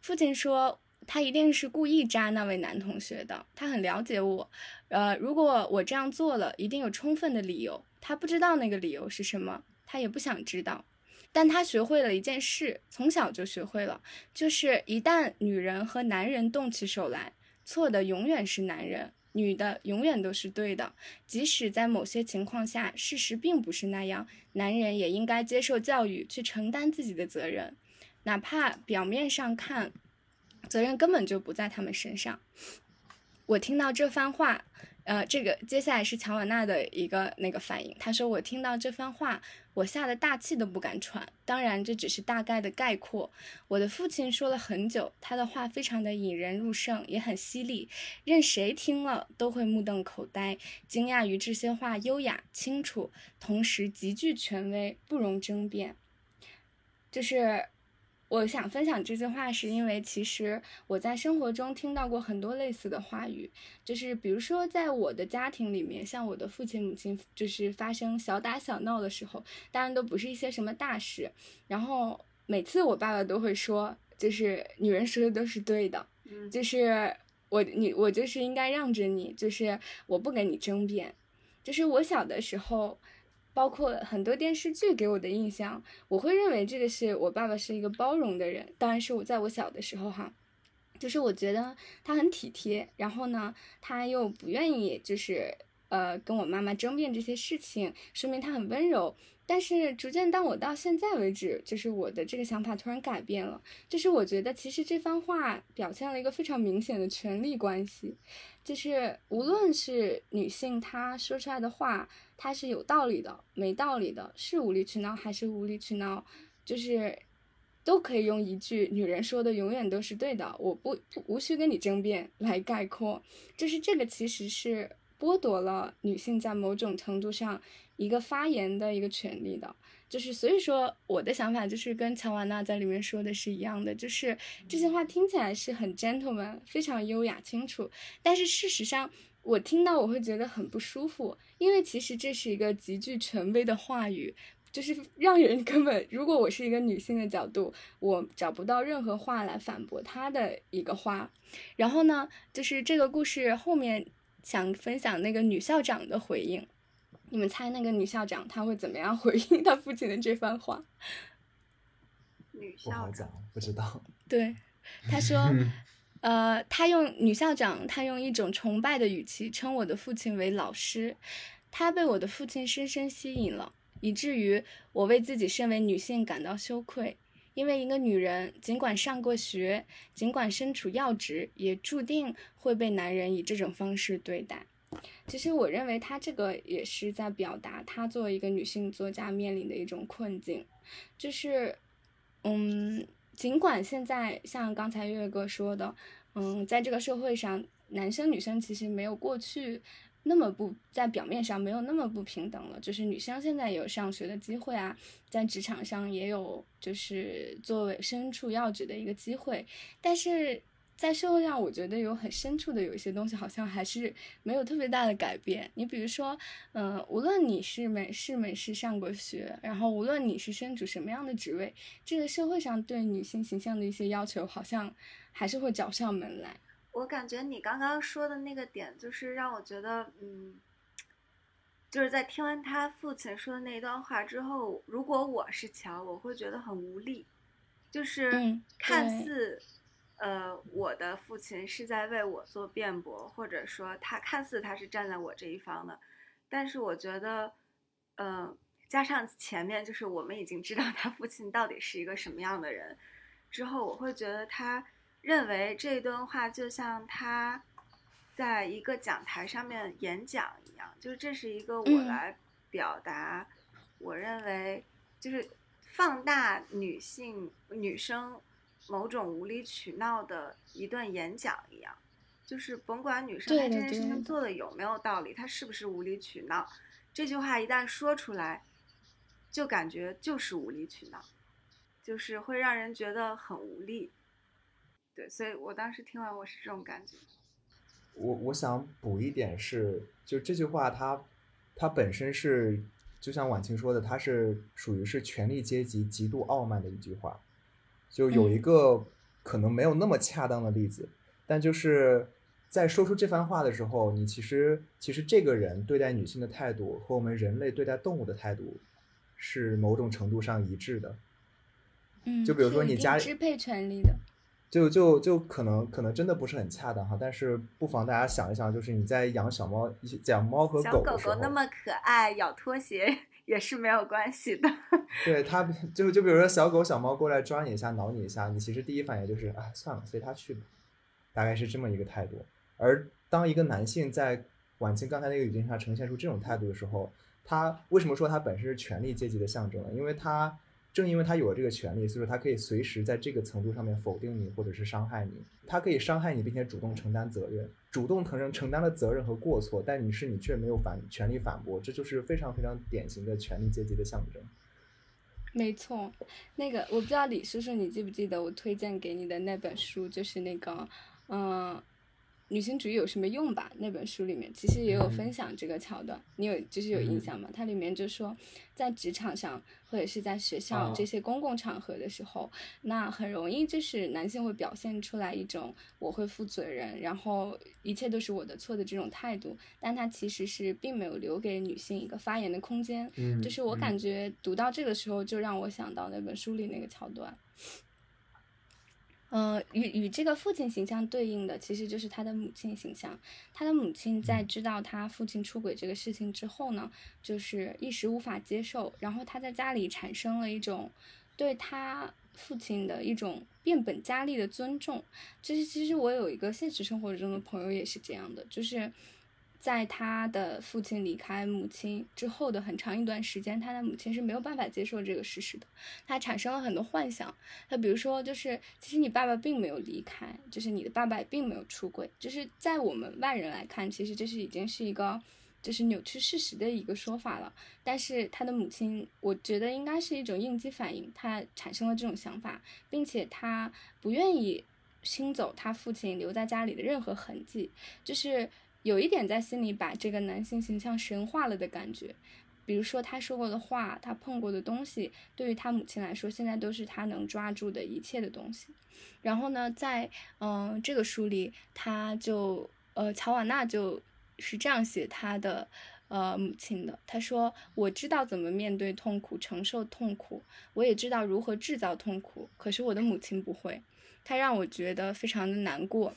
父亲说。他一定是故意扎那位男同学的，他很了解我，呃，如果我这样做了，一定有充分的理由。他不知道那个理由是什么，他也不想知道，但他学会了一件事，从小就学会了，就是一旦女人和男人动起手来，错的永远是男人，女的永远都是对的。即使在某些情况下，事实并不是那样，男人也应该接受教育，去承担自己的责任，哪怕表面上看。责任根本就不在他们身上。我听到这番话，呃，这个接下来是乔瓦纳的一个那个反应，他说：“我听到这番话，我吓得大气都不敢喘。当然，这只是大概的概括。我的父亲说了很久，他的话非常的引人入胜，也很犀利，任谁听了都会目瞪口呆，惊讶于这些话优雅清楚，同时极具权威，不容争辩。”就是我想分享这句话，是因为其实我在生活中听到过很多类似的话语，就是比如说在我的家庭里面，像我的父亲母亲，就是发生小打小闹的时候，当然都不是一些什么大事，然后每次我爸爸都会说，就是女人说的都是对的，嗯。就是我你我就是应该让着你，就是我不跟你争辩，就是我小的时候。包括很多电视剧给我的印象，我会认为这个是我爸爸是一个包容的人。当然是我在我小的时候哈，就是我觉得他很体贴，然后呢，他又不愿意就是呃跟我妈妈争辩这些事情，说明他很温柔。但是逐渐当我到现在为止，就是我的这个想法突然改变了，就是我觉得其实这番话表现了一个非常明显的权力关系，就是无论是女性她说出来的话，她是有道理的，没道理的，是无理取闹还是无理取闹，就是都可以用一句“女人说的永远都是对的，我不不无需跟你争辩”来概括。就是这个其实是剥夺了女性在某种程度上一个发言的一个权利的。就是所以说，我的想法就是跟乔瓦娜在里面说的是一样的，就是这些话听起来是很 gentleman，非常优雅清楚，但是事实上。我听到我会觉得很不舒服，因为其实这是一个极具权威的话语，就是让人根本，如果我是一个女性的角度，我找不到任何话来反驳他的一个话。然后呢，就是这个故事后面想分享那个女校长的回应，你们猜那个女校长她会怎么样回应她父亲的这番话？女校长，不知道。对，她说，呃，他用女校长，他用一种崇拜的语气称我的父亲为老师，他被我的父亲深深吸引了，以至于我为自己身为女性感到羞愧，因为一个女人尽管上过学，尽管身处要职，也注定会被男人以这种方式对待。其实我认为她这个也是在表达她作为一个女性作家面临的一种困境，就是，嗯，尽管现在像刚才月月哥说的，嗯，在这个社会上，男生女生其实没有过去那么不在表面上没有那么不平等了，就是女生现在有上学的机会啊，在职场上也有就是作为身处要职的一个机会，但是在社会上，我觉得有很深处的有一些东西好像还是没有特别大的改变。你比如说，嗯、无论你是美是美是上过学，然后无论你是身处什么样的职位，这个社会上对女性形象的一些要求，好像还是会找上门来。我感觉你刚刚说的那个点，就是让我觉得，嗯，就是在听完他父亲说的那一段话之后，如果我是乔，我会觉得很无力，就是嗯看对似，呃，我的父亲是在为我做辩驳，或者说他看似他是站在我这一方的，但是我觉得，嗯、加上前面就是我们已经知道他父亲到底是一个什么样的人，之后我会觉得他认为这段话就像他在一个讲台上面演讲一样，就是这是一个我嗯。来表达，我认为就是放大女性女生某种无理取闹的一段演讲一样，就是甭管女生她对这件事情做的有没有道理，她是不是无理取闹，这句话一旦说出来，就感觉就是无理取闹，就是会让人觉得很无力。对，所以我当时听完我是这种感觉。我我想补一点是，就这句话它它本身是，就像婉清说的，它是属于是权力阶级极度傲慢的一句话。就有一嗯个可能没有那么恰当的例子，但就是在说出这番话的时候，你其实其实这个人对待女性的态度和我们人类对待动物的态度是某种程度上一致的。嗯，就比如说你家里支配权利的，就就就可能可能真的不是很恰当哈，但是不妨大家想一想，就是你在养小猫、养猫和小狗狗的时候，狗那么可爱，咬拖鞋 也是没有关系的。对他就就比如说小狗小猫过来抓你一下、挠你一下，你其实第一反应就是啊算了，随它去吧，大概是这么一个态度。而当一个男性在晚清刚才那个语境下呈现出这种态度的时候，他为什么说他本身是权力阶级的象征呢？因为他正因为他有了这个权利，所以说他可以随时在这个程度上面否定你或者是伤害你，他可以伤害你，并且主动承担责任，主动承认承担了责任和过错，但你是你却没有反权利反驳，这就是非常非常典型的权力阶级的象征。没错，那个我不知道李叔叔你记不记得我推荐给你的那本书，就是那个，嗯、女性主义有什么用吧？那本书里面其实也有分享这个桥段，你有就是有印象吗？它里面就说，在职场上或者是在学校哦这些公共场合的时候，那很容易就是男性会表现出来一种我会负责任，然后一切都是我的错的这种态度，但他其实是并没有留给女性一个发言的空间。嗯就是我感觉读到这个时候，就让我想到那本书里那个桥段。呃，与与这个父亲形象对应的，其实就是他的母亲形象。他的母亲在知道他父亲出轨这个事情之后呢，就是一时无法接受，然后他在家里产生了一种对他父亲的一种变本加厉的尊重。就是其实我有一个现实生活中的朋友也是这样的，就是在他的父亲离开母亲之后的很长一段时间，他的母亲是没有办法接受这个事实的，他产生了很多幻想。他比如说，就是其实你爸爸并没有离开，就是你的爸爸也并没有出轨，就是在我们外人来看，其实这是已经是一个就是扭曲事实的一个说法了。但是他的母亲，我觉得应该是一种应激反应，他产生了这种想法，并且他不愿意清走他父亲留在家里的任何痕迹，就是有一点在心里把这个男性形象神化了的感觉。比如说他说过的话，他碰过的东西，对于他母亲来说，现在都是他能抓住的一切的东西。然后呢，在嗯、这个书里，他就呃乔瓦纳就是这样写他的呃母亲的。他说：“我知道怎么面对痛苦，承受痛苦，我也知道如何制造痛苦。可是我的母亲不会，她让我觉得非常的难过。”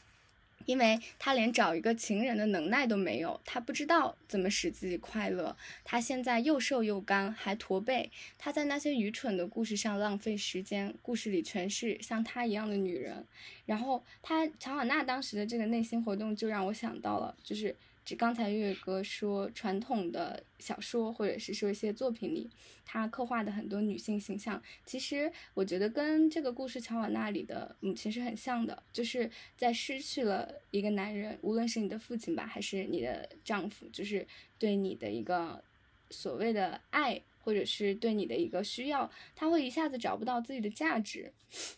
因为他连找一个情人的能耐都没有，他不知道怎么使自己快乐。他现在又瘦又干，还驼背。他在那些愚蠢的故事上浪费时间，故事里全是像他一样的女人。然后他乔小娜当时的这个内心活动，就让我想到了，就是只刚才月月哥说传统的小说或者是说一些作品里，他刻画的很多女性形象，其实我觉得跟这个故事乔瓦纳里的母亲是很像的，就是在失去了一个男人，无论是你的父亲吧，还是你的丈夫，就是对你的一个所谓的爱。或者是对你的一个需要，他会一下子找不到自己的价值，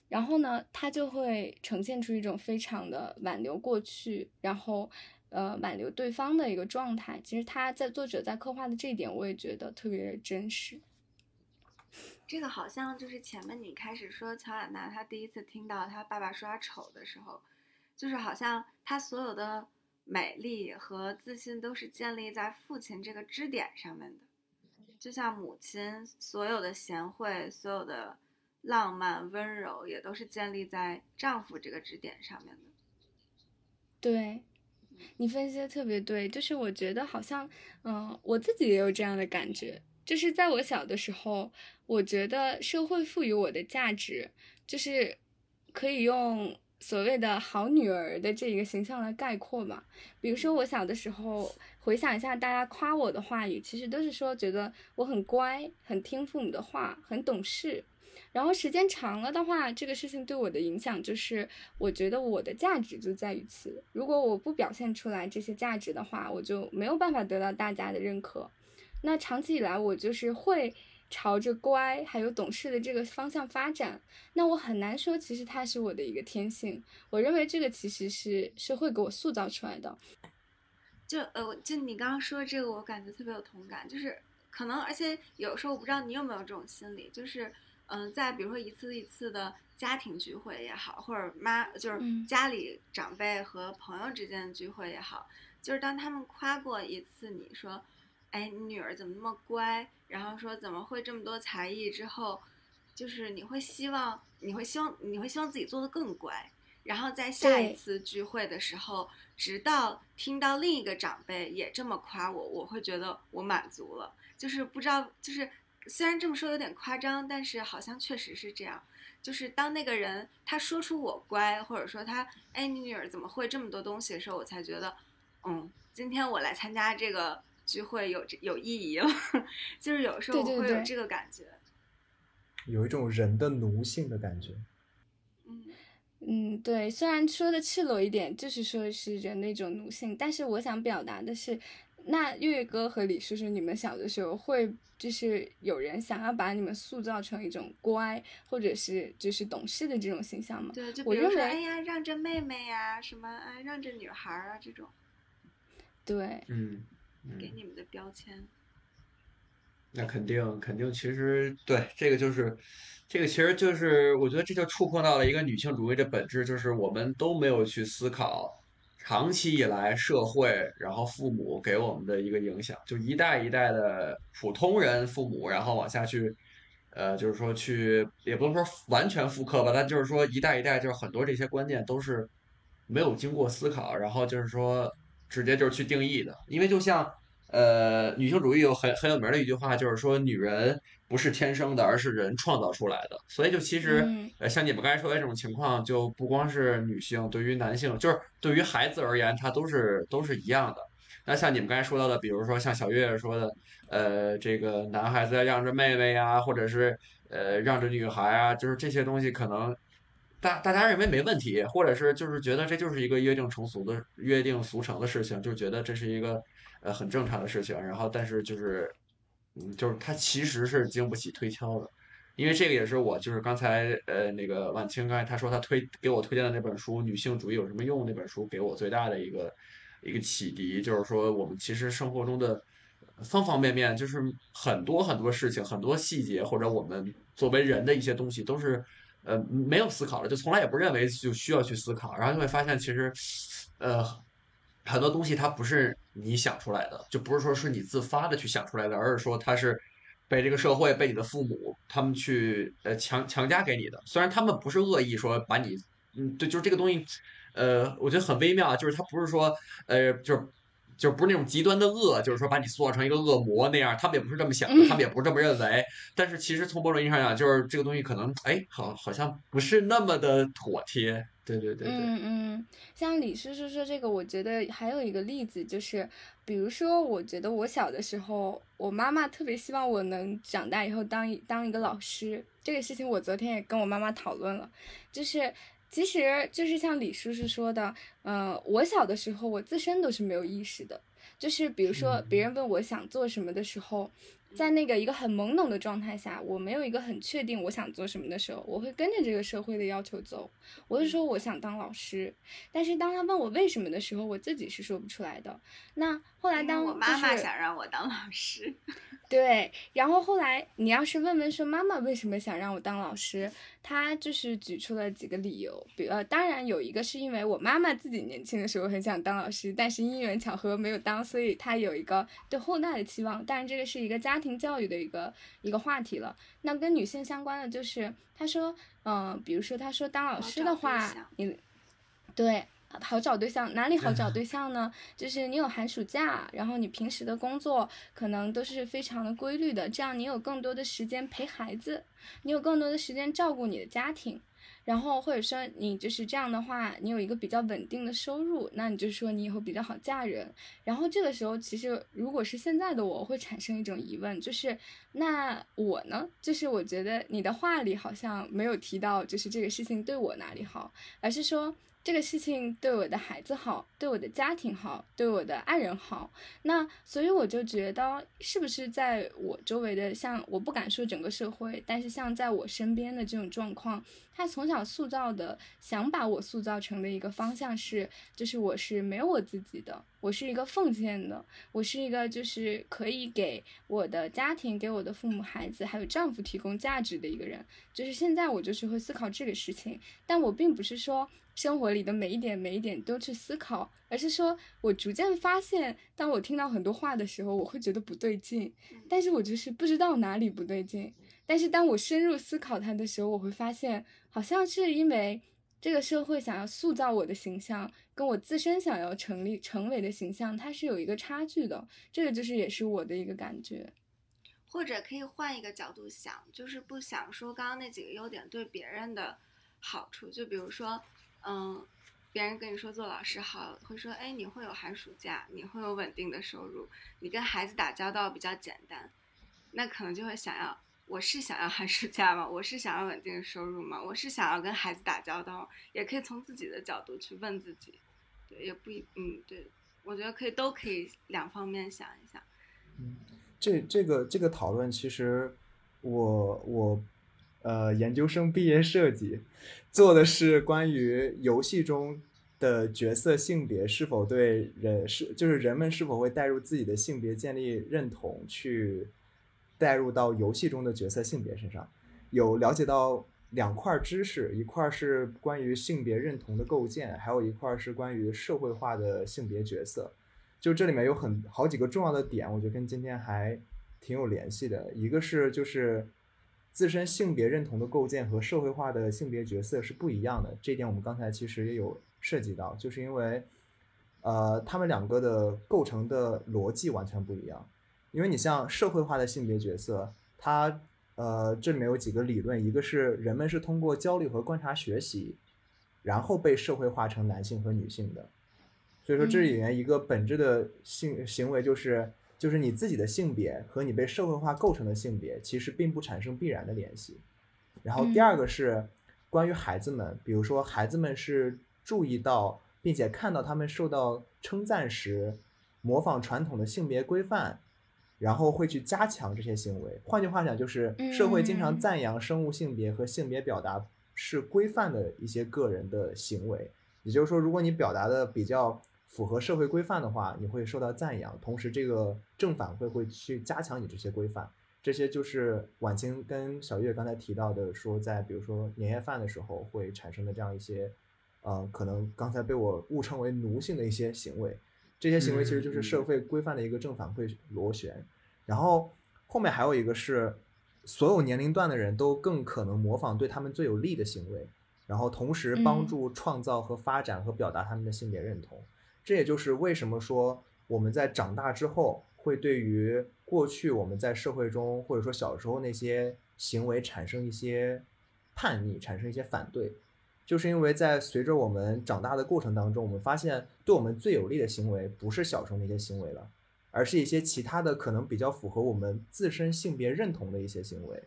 然后呢，他就会呈现出一种非常的挽留过去，然后呃挽留对方的一个状态。其实他在作者在刻画的这一点，我也觉得特别真实。这个好像就是前面你开始说乔雅娜，她第一次听到她爸爸说她丑的时候，就是好像她所有的美丽和自信都是建立在父亲这个支点上面的，就像母亲所有的贤惠、所有的浪漫、温柔，也都是建立在丈夫这个支点上面的。对，你分析的特别对，就是我觉得好像，嗯、我自己也有这样的感觉，就是在我小的时候，我觉得社会赋予我的价值，就是可以用所谓的好女儿的这一个形象来概括吧。比如说我小的时候，回想一下大家夸我的话语，其实都是说觉得我很乖，很听父母的话，很懂事。然后时间长了的话，这个事情对我的影响就是，我觉得我的价值就在于此。如果我不表现出来这些价值的话，我就没有办法得到大家的认可。那长期以来，我就是会朝着乖还有懂事的这个方向发展。那我很难说，其实它是我的一个天性。我认为这个其实是社会给我塑造出来的。就呃，就你刚刚说的这个，我感觉特别有同感。就是可能，而且有时候我不知道你有没有这种心理，就是嗯、呃在比如说一次一次的家庭聚会也好，或者妈就是嗯家里长辈和朋友之间的聚会也好，就是当他们夸过一次你说，哎，你女儿怎么那么乖，然后说怎么会这么多才艺之后，就是你会希望，你会希望，你会希望自己做的更乖。然后在下一次聚会的时候，直到听到另一个长辈也这么夸我，我会觉得我满足了。就是不知道，就是虽然这么说有点夸张，但是好像确实是这样。就是当那个人他说出我乖，或者说他哎你女儿怎么会这么多东西的时候，我才觉得嗯，今天我来参加这个聚会有这有意义了，就是有时候我会有这个感觉。有一种人的奴性的感觉。嗯，嗯，对，虽然说的赤裸一点，就是说是人的一种奴性，但是我想表达的是，那月月哥和李叔叔，你们小的时候会就是有人想要把你们塑造成一种乖或者是就是懂事的这种形象吗？对，就比如说，哎呀，让着妹妹呀，什么，啊，让着女孩儿啊，这种对，嗯，嗯给你们的标签。那肯定肯定，其实对这个就是，这个其实就是，我觉得这就触碰到了一个女性主义的本质，就是我们都没有去思考，长期以来社会，然后父母给我们的一个影响，就一代一代的普通人父母，然后往下去，呃，就是说去，也不能说完全复刻吧，但就是说一代一代，就是很多这些观念都是没有经过思考，然后就是说直接就是去定义的，因为就像。呃，女性主义有很很有名的一句话，就是说女人不是天生的，而是人创造出来的。所以就其实，嗯呃，像你们刚才说的这种情况，就不光是女性，对于男性，就是对于孩子而言，它都是都是一样的。那像你们刚才说到的，比如说像小月月说的，呃，这个男孩子要让着妹妹呀，或者是呃让着女孩啊，就是这些东西可能。大大家认为没问题，或者是就是觉得这就是一个约定成俗的约定俗成的事情，就觉得这是一个呃很正常的事情。然后，但是就是嗯，就是它其实是经不起推敲的，因为这个也是我就是刚才呃那个晚清刚才他说他推给我推荐的那本书《女性主义有什么用》那本书给我最大的一个一个启迪，就是说我们其实生活中的方方面面，就是很多很多事情、很多细节，或者我们作为人的一些东西，都是呃没有思考的，就从来也不认为就需要去思考，然后就会发现其实呃很多东西它不是你想出来的，就不是说是你自发的去想出来的，而是说它是被这个社会、被你的父母他们去呃强强加给你的。虽然他们不是恶意说把你，嗯，对，就是这个东西，呃，我觉得很微妙，就是它不是说呃，就是。就不是那种极端的恶，就是说把你塑造成一个恶魔那样，他们也不是这么想的，他们也不是这么认为。但是其实从某种意义上讲，就是这个东西可能，哎，好，好像不是那么的妥帖。对对对对。嗯嗯，像李叔叔说这个，我觉得还有一个例子就是，比如说，我觉得我小的时候，我妈妈特别希望我能长大以后当一当一个老师。这个事情我昨天也跟我妈妈讨论了，就是其实就是像李叔叔说的，呃，我小的时候我自身都是没有意识的，就是比如说别人问我想做什么的时候。在那个一个很懵懂的状态下，我没有一个很确定我想做什么的时候，我会跟着这个社会的要求走。我是说我想当老师，但是当他问我为什么的时候，我自己是说不出来的。那后来当我妈妈想让我当老师，对，然后后来你要是问问说妈妈为什么想让我当老师，她就是举出了几个理由，比呃，当然有一个是因为我妈妈自己年轻的时候很想当老师，但是因缘巧合没有当，所以她有一个对后代的期望。但是这个是一个家庭教育的一个一个话题了。那跟女性相关的就是，她说，嗯、比如说她说当老师的话象，你对。好找对象，哪里好 找对象呢？就是你有寒暑假，然后你平时的工作可能都是非常的规律的，这样你有更多的时间陪孩子，你有更多的时间照顾你的家庭，然后或者说你就是这样的话，你有一个比较稳定的收入，那你就说你以后比较好嫁人。然后这个时候，其实如果是现在的我，会产生一种疑问，就是那我呢？就是我觉得你的话里好像没有提到，就是这个事情对我哪里好，而是说。这个事情对我的孩子好，对我的家庭好，对我的爱人好，那所以我就觉得，是不是在我周围的，像我不敢说整个社会，但是像在我身边的这种状况，他从小塑造的，想把我塑造成的一个方向是，就是我是没有我自己的，我是一个奉献的，我是一个就是可以给我的家庭、给我的父母、孩子还有丈夫提供价值的一个人。就是现在我就是会思考这个事情，但我并不是说。生活里的每一点每一点都去思考，而是说我逐渐发现，当我听到很多话的时候，我会觉得不对劲，但是我就是不知道哪里不对劲。但是当我深入思考它的时候，我会发现，好像是因为这个社会想要塑造我的形象，跟我自身想要成立成为的形象，它是有一个差距的。这个就是也是我的一个感觉。或者可以换一个角度想，就是不想说刚刚那几个优点对别人的好处，就比如说。嗯，别人跟你说做老师好，会说，哎，你会有寒暑假，你会有稳定的收入，你跟孩子打交道比较简单，那可能就会想要，我是想要寒暑假吗？我是想要稳定的收入吗？我是想要跟孩子打交道，也可以从自己的角度去问自己，对，也不一，嗯，对，我觉得可以都可以两方面想一想。嗯这这个这个讨论，其实我我呃研究生毕业设计做的是关于游戏中的角色性别是否对人是就是人们是否会带入自己的性别建立认同，去带入到游戏中的角色性别身上，有了解到两块知识，一块是关于性别认同的构建，还有一块是关于社会化的性别角色。就这里面有很好几个重要的点，我觉得跟今天还挺有联系的。一个是就是自身性别认同的构建和社会化的性别角色是不一样的，这一点我们刚才其实也有涉及到，就是因为呃他们两个的构成的逻辑完全不一样。因为你像社会化的性别角色，它呃这里面有几个理论，一个是人们是通过焦虑和观察学习，然后被社会化成男性和女性的。所以说这里面一个本质的性行为就是，就是你自己的性别和你被社会化构成的性别其实并不产生必然的联系。然后第二个是关于孩子们，比如说孩子们是注意到并且看到他们受到称赞时，模仿传统的性别规范，然后会去加强这些行为。换句话讲，就是社会经常嗯赞扬生物性别和性别表达是规范的一些个人的行为。也就是说，如果你表达的比较符合社会规范的话，你会受到赞扬，同时这个正反馈会去加强你这些规范。这些就是晚清跟小月刚才提到的，说在比如说年夜饭的时候会产生的这样一些，呃，可能刚才被我误称为奴性的一些行为。这些行为其实就是社会规范的一个正反馈螺旋。然后后面还有一个是，所有年龄段的人都更可能模仿对他们最有利的行为，然后同时帮嗯助创造和发展和表达他们的性别认同。这也就是为什么说我们在长大之后会对于过去我们在社会中或者说小时候那些行为产生一些叛逆，产生一些反对，就是因为在随着我们长大的过程当中，我们发现对我们最有利的行为不是小时候那些行为了，而是一些其他的可能比较符合我们自身性别认同的一些行为。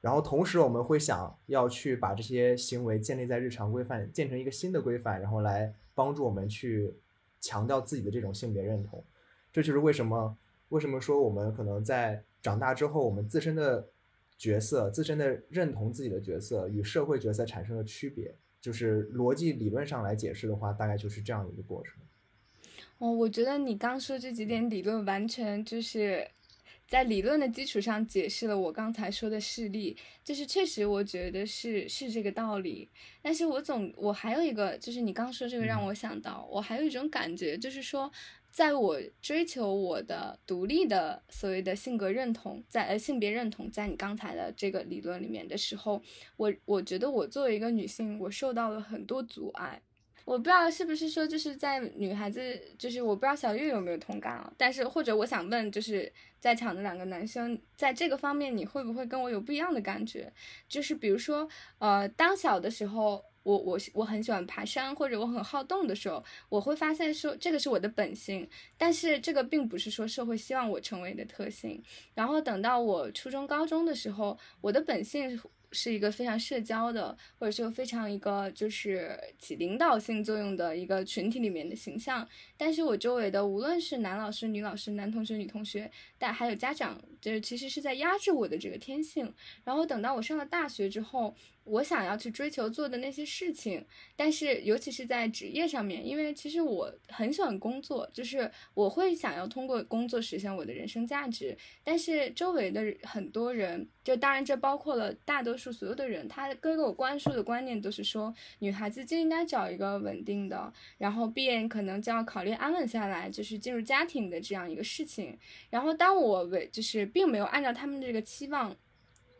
然后同时我们会想要去把这些行为建立在日常规范，建成一个新的规范，然后来帮助我们去强调自己的这种性别认同。这就是为什么为什么说我们可能在长大之后，我们自身的角色、自身的认同自己的角色与社会角色产生了区别。就是逻辑理论上来解释的话，大概就是这样一个过程。哦，我觉得你刚说这几点理论，完全就是在理论的基础上解释了我刚才说的事例，就是确实我觉得是是这个道理。但是我总我还有一个，就是你刚说这个让我想到，我还有一种感觉，就是说，在我追求我的独立的所谓的性格认同，在呃性别认同，在你刚才的这个理论里面的时候，我我觉得我作为一个女性，我受到了很多阻碍。我不知道是不是说就是在女孩子，就是我不知道小月有没有同感啊？但是或者我想问，就是在场的两个男生，在这个方面你会不会跟我有不一样的感觉？就是比如说，呃，当小的时候，我我我很喜欢爬山，或者我很好动的时候，我会发现说这个是我的本性，但是这个并不是说社会希望我成为的特性。然后等到我初中、高中的时候，我的本性是一个非常社交的，或者说非常一个就是起领导性作用的一个群体里面的形象。但是我周围的无论是男老师、女老师、男同学、女同学，但还有家长，就是其实是在压制我的这个天性。然后等到我上了大学之后，我想要去追求做的那些事情，但是尤其是在职业上面，因为其实我很喜欢工作，就是我会想要通过工作实现我的人生价值。但是周围的很多人，就当然这包括了大多数所有的人，他给我灌输的观念都是说，女孩子就应该找一个稳定的，然后毕业可能就要考虑安稳下来，就是进入家庭的这样一个事情。然后当当我为就是并没有按照他们这个期望。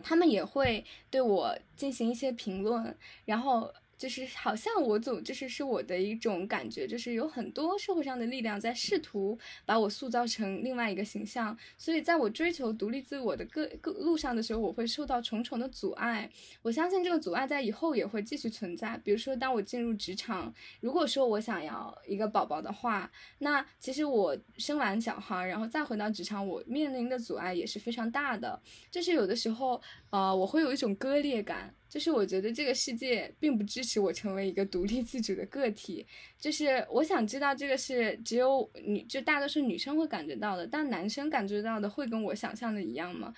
他们也会对我进行一些评论，然后就是好像我总就是是我的一种感觉，就是有很多社会上的力量在试图把我塑造成另外一个形象，所以在我追求独立自我的各各路上的时候，我会受到重重的阻碍。我相信这个阻碍在以后也会继续存在。比如说，当我进入职场，如果说我想要一个宝宝的话，那其实我生完小孩，然后再回到职场，我面临的阻碍也是非常大的。就是有的时候，呃，我会有一种割裂感。就是我觉得这个世界并不支持我成为一个独立自主的个体，就是我想知道这个是只有女就大多数女生会感觉到的，但男生感觉到的会跟我想象的一样吗？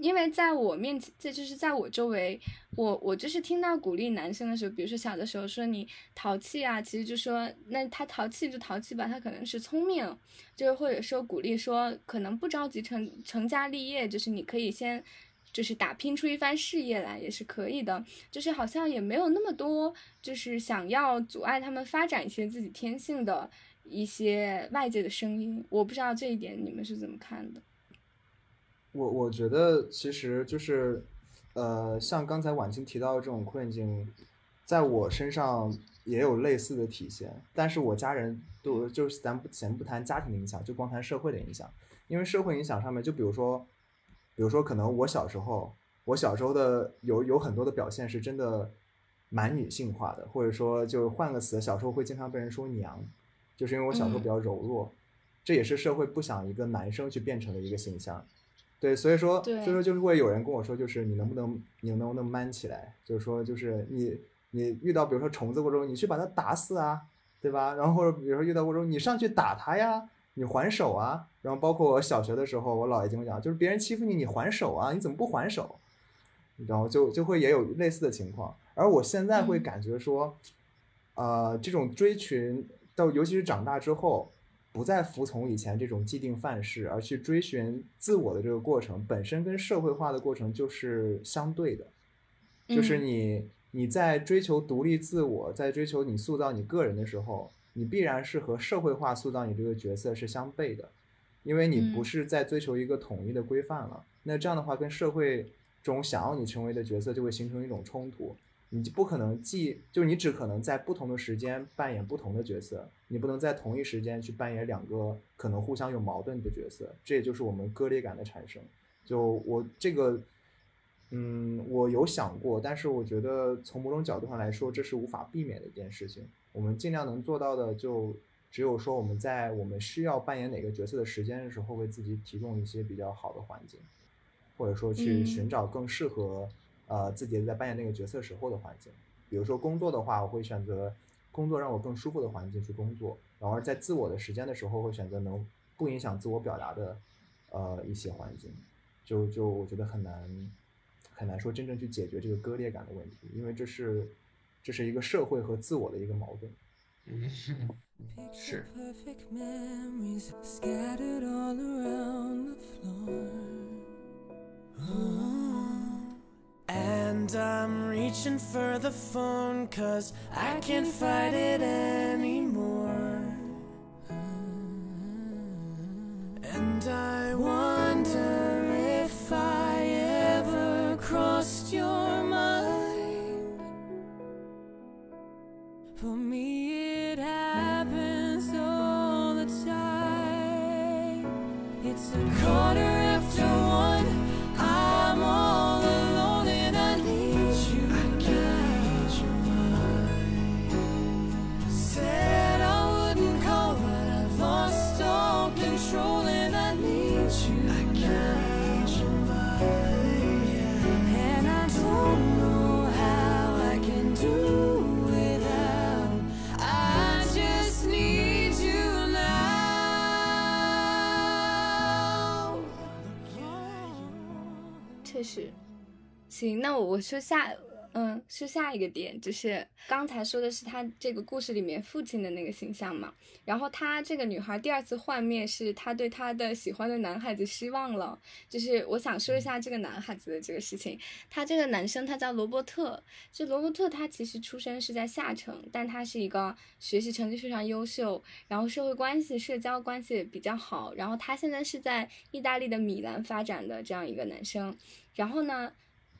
因为在我面前，这就是在我周围，我我就是听到鼓励男生的时候，比如说小的时候说你淘气啊，其实就说那他淘气就淘气吧，他可能是聪明，就是或者说鼓励说可能不着急成成家立业，就是你可以先。就是打拼出一番事业来也是可以的，就是好像也没有那么多，就是想要阻碍他们发展一些自己天性的一些外界的声音。我不知道这一点你们是怎么看的？我我觉得其实就是，呃，像刚才婉清提到的这种困境，在我身上也有类似的体现。但是我家人都就是咱不先不谈家庭的影响，就光谈社会的影响。因为社会影响上面，就比如说，比如说可能我小时候，我小时候的有有很多的表现是真的蛮女性化的，或者说就换个词，小时候会经常被人说娘，就是因为我小时候比较柔弱，这也是社会不想一个男生去变成的一个形象。对，所以说，所以说就是会有人跟我说，就是你能不能，你能不能 man 起来？就是说，就是你你遇到比如说虫子过程中你去把它打死啊，对吧？然后或者比如说遇到过程中你上去打它呀，你还手啊。然后包括我小学的时候，我姥爷经常讲，就是别人欺负你，你还手啊，你怎么不还手？然后就就会也有类似的情况。而我现在会嗯感觉说，呃，这种追寻到尤其是长大之后，不再服从以前这种既定范式，而去追寻自我的这个过程，本身跟社会化的过程就是相对的，就是嗯你你在追求独立自我，在追求你塑造你个人的时候，你必然是和社会化塑造你这个角色是相悖的，因为你不嗯是在追求一个统一的规范了。那这样的话，跟社会中想要你成为的角色就会形成一种冲突。你就不可能既就是你只可能在不同的时间扮演不同的角色，你不能在同一时间去扮演两个可能互相有矛盾的角色，这也就是我们割裂感的产生。就我这个，嗯，我有想过，但是我觉得从某种角度上来说，这是无法避免的一件事情。我们尽量能做到的，就只有说我们在我们需要扮演哪个角色的时间的时候，为自己提供一些比较好的环境，或者说去嗯寻找更适合。呃自己在扮演那个角色时候的环境。比如说工作的话，我会选择工作让我更舒服的环境去工作，然后在自我的时间的时候，会选择能不影响自我表达的呃一些环境。就就我觉得很难很难说真正去解决这个割裂感的问题，因为这是这是一个社会和自我的一个矛盾，嗯，是。行，那我我说下，嗯，说下一个点，就是刚才说的是他这个故事里面父亲的那个形象嘛，然后他这个女孩第二次幻灭是她对她的喜欢的男孩子失望了，就是我想说一下这个男孩子的这个事情，他这个男生他叫罗伯特，这罗伯特他其实出生是在下城，但他是一个学习成绩非常优秀，然后社会关系、社交关系也比较好，然后他现在是在意大利的米兰发展的这样一个男生。然后呢，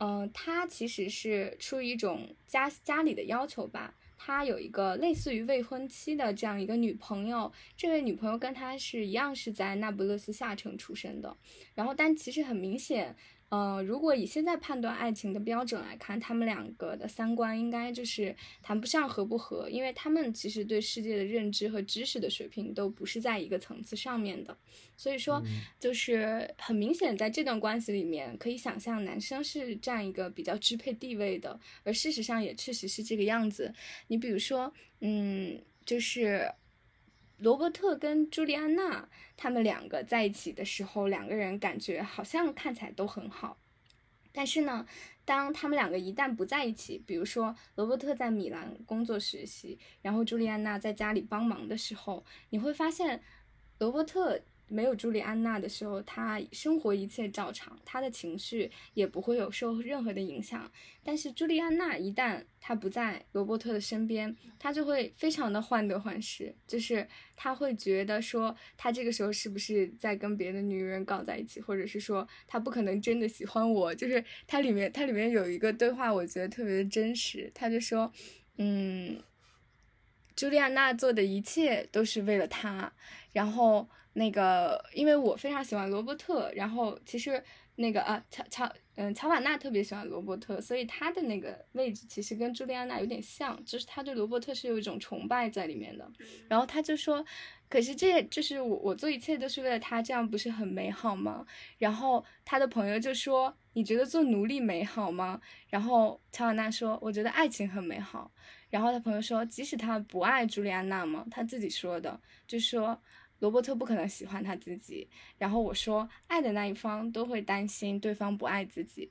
嗯、他其实是出于一种家家里的要求吧。他有一个类似于未婚妻的这样一个女朋友，这位女朋友跟他是一样是在那不勒斯下城出生的。然后，但其实很明显，呃，如果以现在判断爱情的标准来看，他们两个的三观应该就是谈不上合不合，因为他们其实对世界的认知和知识的水平都不是在一个层次上面的。所以说，就是很明显，在这段关系里面，可以想象男生是占一个比较支配地位的，而事实上也确实是这个样子。你比如说，嗯，就是罗伯特跟朱莉安娜他们两个在一起的时候，两个人感觉好像看起来都很好，但是呢，当他们两个一旦不在一起，比如说罗伯特在米兰工作学习，然后朱莉安娜在家里帮忙的时候，你会发现罗伯特。没有朱莉安娜的时候，他生活一切照常，他的情绪也不会有受任何的影响。但是朱莉安娜一旦他不在罗伯特的身边，她就会非常的患得患失，就是他会觉得说，他这个时候是不是在跟别的女人搞在一起，或者是说他不可能真的喜欢我。就是它里面它里面有一个对话，我觉得特别的真实，他就说，嗯，朱莉安娜做的一切都是为了他，然后。那个，因为我非常喜欢罗伯特，然后其实那个啊，乔乔，嗯，乔瓦娜特别喜欢罗伯特，所以他的那个位置其实跟朱莉安娜有点像，就是他对罗伯特是有一种崇拜在里面的。然后他就说，可是这就是我我做一切都是为了他，这样不是很美好吗？然后他的朋友就说，你觉得做奴隶美好吗？然后乔瓦纳说，我觉得爱情很美好。然后他朋友说，即使他不爱朱莉安娜吗？他自己说的，就说。罗伯特不可能喜欢他自己，然后我说，爱的那一方都会担心对方不爱自己，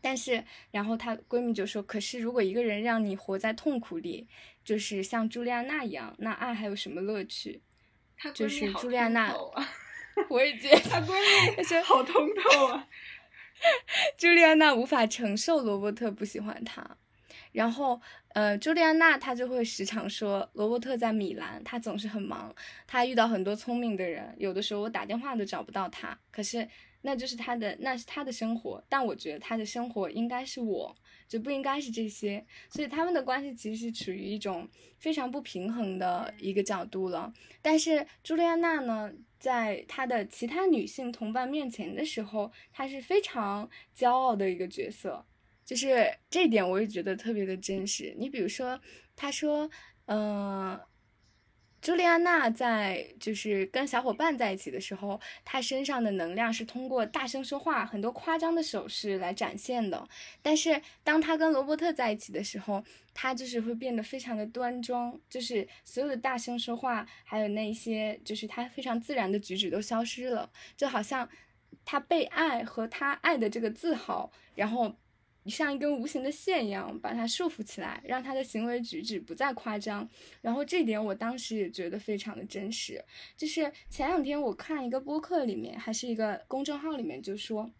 但是，然后她闺蜜就说，可是如果一个人让你活在痛苦里，就是像朱莉安娜一样，那爱还有什么乐趣？她闺就是蜜好朱莉安娜 我也觉得她闺蜜是好通透啊。朱莉安娜无法承受罗伯特不喜欢她，然后，呃，朱莉安娜她就会时常说，罗伯特在米兰，他总是很忙，他遇到很多聪明的人，有的时候我打电话都找不到他，可是那就是他的，那是他的生活，但我觉得他的生活应该是我，就不应该是这些，所以他们的关系其实是处于一种非常不平衡的一个角度了。但是朱莉安娜呢，在他的其他女性同伴面前的时候，他是非常骄傲的一个角色。就是这一点，我也觉得特别的真实。你比如说，他说，嗯、朱莉安娜在就是跟小伙伴在一起的时候，她身上的能量是通过大声说话、很多夸张的手势来展现的。但是当她跟罗伯特在一起的时候，她就是会变得非常的端庄，就是所有的大声说话，还有那些就是她非常自然的举止都消失了，就好像她被爱和她爱的这个自豪，然后。你像一根无形的线一样把它束缚起来，让他的行为举止不再夸张。然后这点我当时也觉得非常的真实。就是前两天我看一个播客里面，还是一个公众号里面就说，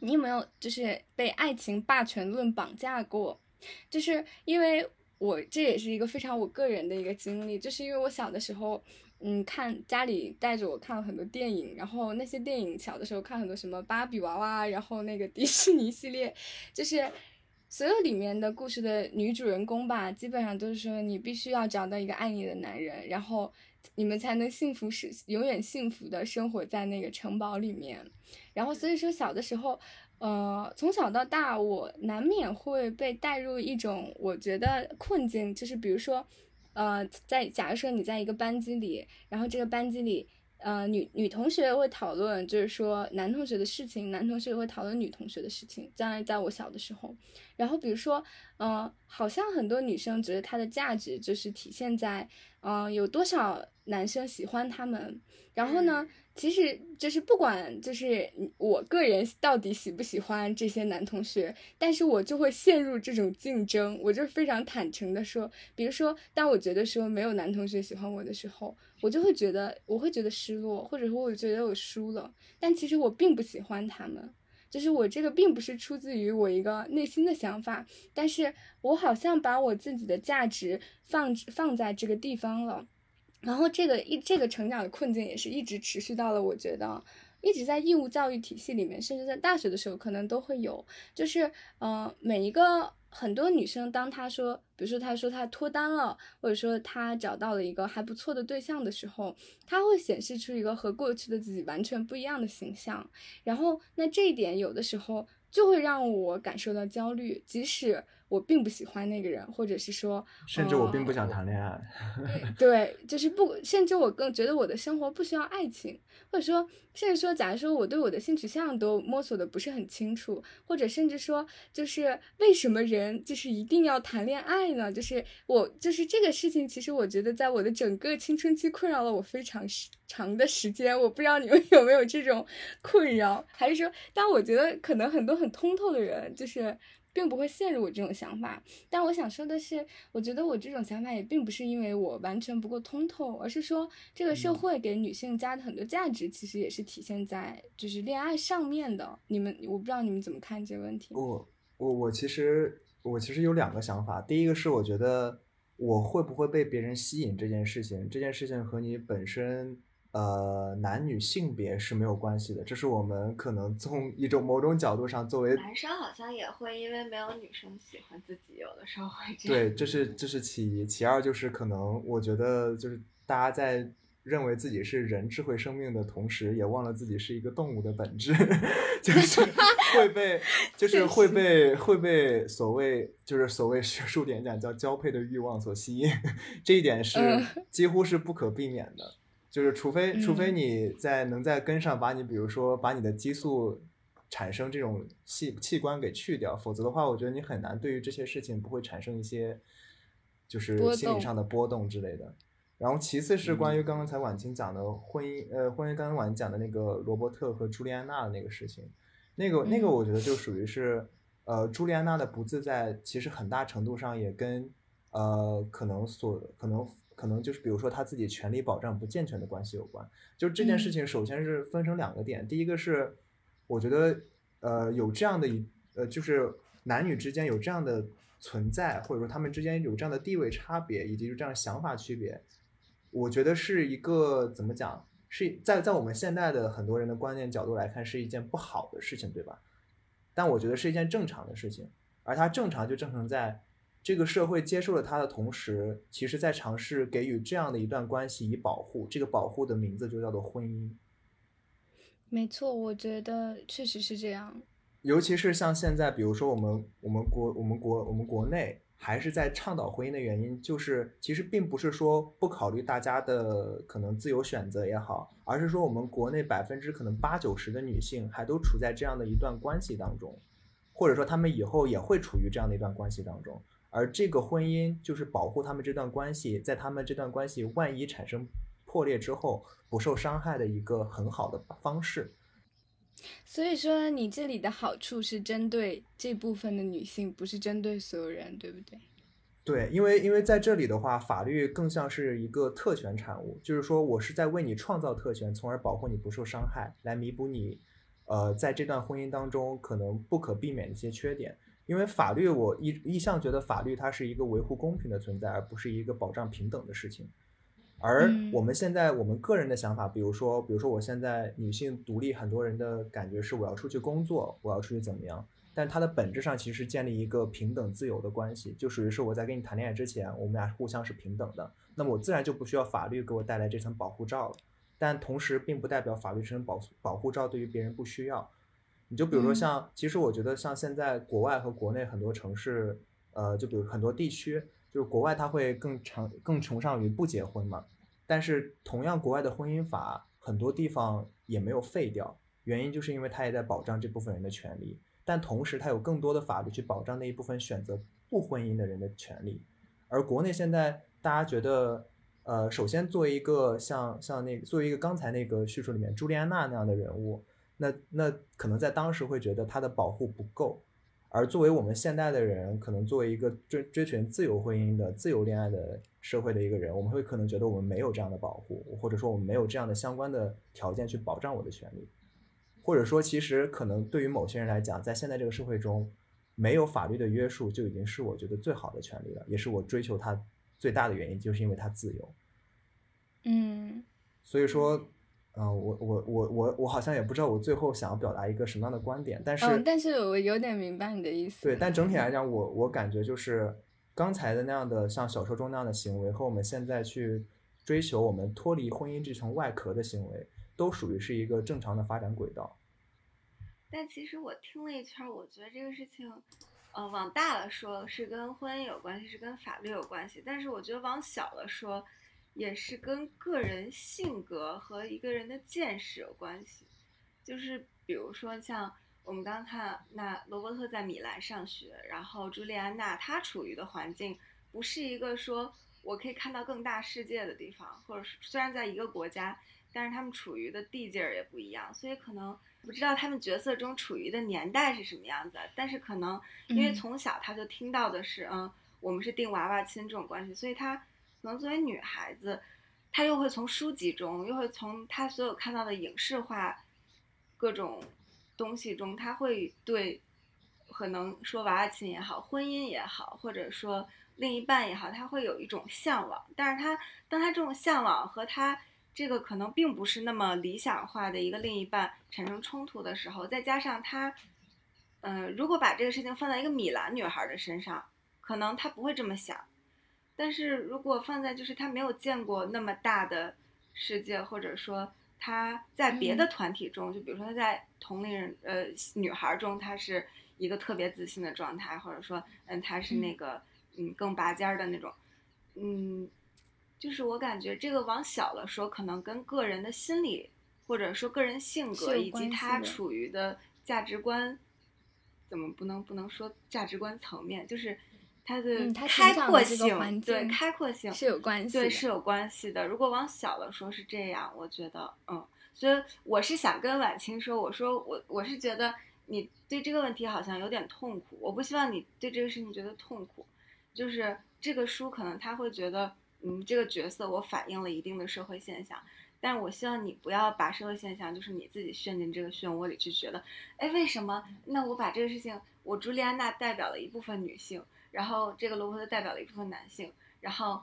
你有没有就是被爱情霸权论绑架过？就是因为我这也是一个非常我个人的一个经历，就是因为我小的时候。嗯，看家里带着我看了很多电影，然后那些电影小的时候看很多什么芭比娃娃，然后那个 迪士尼系列，就是所有里面的故事的女主人公吧，基本上都是说你必须要找到一个爱你的男人，然后你们才能幸福是永远幸福的生活在那个城堡里面。然后所以说小的时候，呃，从小到大，我难免会被带入一种我觉得困境，就是比如说。呃，在假如说你在一个班级里，然后这个班级里，呃，女女同学会讨论，就是说男同学的事情，男同学会讨论女同学的事情。将来，在我小的时候，然后比如说，呃，好像很多女生觉得她的价值就是体现在，嗯、有多少男生喜欢她们。然后呢，其实就是不管就是我个人到底喜不喜欢这些男同学，但是我就会陷入这种竞争。我就非常坦诚的说，比如说，当我觉得说没有男同学喜欢我的时候，我就会觉得我会觉得失落，或者说我觉得我输了。但其实我并不喜欢他们，就是我这个并不是出自于我一个内心的想法，但是我好像把我自己的价值放放在这个地方了。然后这个一这个成长的困境也是一直持续到了我觉得，一直在义务教育体系里面，甚至在大学的时候可能都会有，就是呃每一个很多女生，当她说，比如说她说她脱单了，或者说她找到了一个还不错的对象的时候，她会显示出一个和过去的自己完全不一样的形象，然后那这一点有的时候就会让我感受到焦虑，即使我并不喜欢那个人，或者是说，甚至我并不呃想谈恋爱。对，就是不，甚至我更觉得我的生活不需要爱情，或者说，甚至说，假如说我对我的性取向都摸索的不是很清楚，或者甚至说，就是为什么人就是一定要谈恋爱呢？就是我就是这个事情，其实我觉得在我的整个青春期困扰了我非常长的时间。我不知道你们有没有这种困扰，还是说，但我觉得可能很多很通透的人就是。并不会陷入我这种想法，但我想说的是，我觉得我这种想法也并不是因为我完全不够通透，而是说这个社会给女性加的很多价值，其实也是体现在就是恋爱上面的。你们，我不知道你们怎么看这个问题。我我我其实我其实有两个想法，第一个是我觉得我会不会被别人吸引这件事情，这件事情和你本身呃男女性别是没有关系的，这是我们可能从一种某种角度上作为男生好像也会，因为没有女生喜欢自己，有的时候会这样。对，这是这是其一，其二就是可能我觉得就是大家在认为自己是人智慧生命的同时，也忘了自己是一个动物的本质，就是会被就是会被会被所谓就是所谓学术点讲叫交配的欲望所吸引，这一点是嗯几乎是不可避免的。就是除非除非嗯。你在能在根上把你比如说把你的激素产生这种器器官给去掉，否则的话，我觉得你很难对于这些事情不会产生一些就是心理上的波动之类的。然后其次是关于刚刚才婉清讲的婚姻，呃，婚姻刚刚婉清讲的那个罗伯特和朱莉安娜的那个事情，那个那个嗯。我觉得就属于是，呃，朱莉安娜的不自在，其实很大程度上也跟呃可能所可能可能就是比如说他自己权利保障不健全的关系有关。就是这件事嗯情，首先是分成两个点，第一个是我觉得呃有这样的一呃就是男女之间有这样的存在，或者说他们之间有这样的地位差别，以及就这样的想法区别，我觉得是一个怎么讲，是在在我们现代的很多人的观念角度来看，是一件不好的事情，对吧？但我觉得是一件正常的事情，而它正常就正常在这个社会接受了他的同时，其实在尝试给予这样的一段关系以保护，这个保护的名字就叫做婚姻。没错，我觉得确实是这样。尤其是像现在，比如说我们我们国我们国我们国内还是在倡导婚姻的原因，就是其实并不是说不考虑大家的可能自由选择也好，而是说我们国内百分之可能八九十的女性还都处在这样的一段关系当中，或者说她们以后也会处于这样的一段关系当中，而这个婚姻就是保护他们这段关系，在他们这段关系万一产生破裂之后不受伤害的一个很好的方式。所以说，你这里的好处是针对这部分的女性，不是针对所有人，对不对？对，因为因为在这里的话，法律更像是一个特权产物，就是说我是在为你创造特权，从而保护你不受伤害，来弥补你，呃，在这段婚姻当中可能不可避免的一些缺点。因为法律，我一一向觉得法律它是一个维护公平的存在，而不是一个保障平等的事情。而嗯我们现在我们个人的想法，比如说，比如说我现在女性独立，很多人的感觉是我要出去工作，我要出去怎么样？但它的本质上其实是建立一个平等自由的关系，就属于是我在跟你谈恋爱之前，我们俩互相是平等的，那么我自然就不需要法律给我带来这层保护罩了。但同时，并不代表法律这层保保护罩对于别人不需要。你就比如说嗯。像，其实我觉得像现在国外和国内很多城市，呃，就比如很多地区，就是国外它会更常更崇尚于不结婚嘛，但是同样国外的婚姻法很多地方也没有废掉，原因就是因为它也在保障这部分人的权利，但同时它有更多的法律去保障那一部分选择不婚姻的人的权利，而国内现在大家觉得。呃，首先作为一个像像那个作为一个刚才那个叙述里面朱莉安娜那样的人物，那那可能在当时会觉得他的保护不够，而作为我们现代的人，可能作为一个追追寻自由婚姻的、自由恋爱的社会的一个人，我们会可能觉得我们没有这样的保护，或者说我们没有这样的相关的条件去保障我的权利，或者说其实可能对于某些人来讲，在现在这个社会中，没有法律的约束就已经是我觉得最好的权利了，也是我追求它最大的原因，就是因为它自由。嗯。所以说，嗯、我我我我我好像也不知道我最后想要表达一个什么样的观点，但是、嗯，但是我有点明白你的意思。对，但整体来讲，我我感觉就是刚才的那样的像小说中那样的行为，和我们现在去追求我们脱离婚姻这层外壳的行为，都属于是一个正常的发展轨道。但其实我听了一圈儿，我觉得这个事情，呃，往大了说是跟婚姻有关系，是跟法律有关系。但是我觉得往小了说，也是跟个人性格和一个人的见识有关系。就是比如说像我们刚刚看，那罗伯特在米兰上学，然后朱莉安娜她处于的环境不是一个说我可以看到更大世界的地方，或者是虽然在一个国家，但是他们处于的地界儿也不一样，所以可能不知道他们角色中处于的年代是什么样子，但是可能因为嗯从小他就听到的是，嗯，我们是定娃娃亲这种关系，所以他可能作为女孩子，她又会从书籍中，又会从她所有看到的影视化各种东西中，她会对可能说娃娃亲也好，婚姻也好，或者说另一半也好，她会有一种向往，但是她当她这种向往和她这个可能并不是那么理想化的一个另一半产生冲突的时候，再加上她，嗯、如果把这个事情放在一个米兰女孩的身上，可能她不会这么想。但是如果放在就是他没有见过那么大的世界，或者说他在别的团体中，就比如说他在同龄人呃女孩中，他是一个特别自信的状态，或者说嗯他是那个嗯更拔尖儿的那种，嗯，就是我感觉这个往小了说，可能跟个人的心理或者说个人性格以及他处于的价值观，怎么不能不能说价值观层面，就是他的开阔性，环对开阔性是有关系的对是有关系的。如果往小了说是这样，我觉得嗯，所以我是想跟婉清说，我说我我是觉得你对这个问题好像有点痛苦，我不希望你对这个事情觉得痛苦，就是这个书可能他会觉得，嗯，这个角色我反映了一定的社会现象，但是我希望你不要把社会现象就是你自己陷进这个漩涡里去，觉得，哎，为什么？那我把这个事情，我朱莉安娜代表了一部分女性，然后这个罗伯特代表了一部分男性，然后，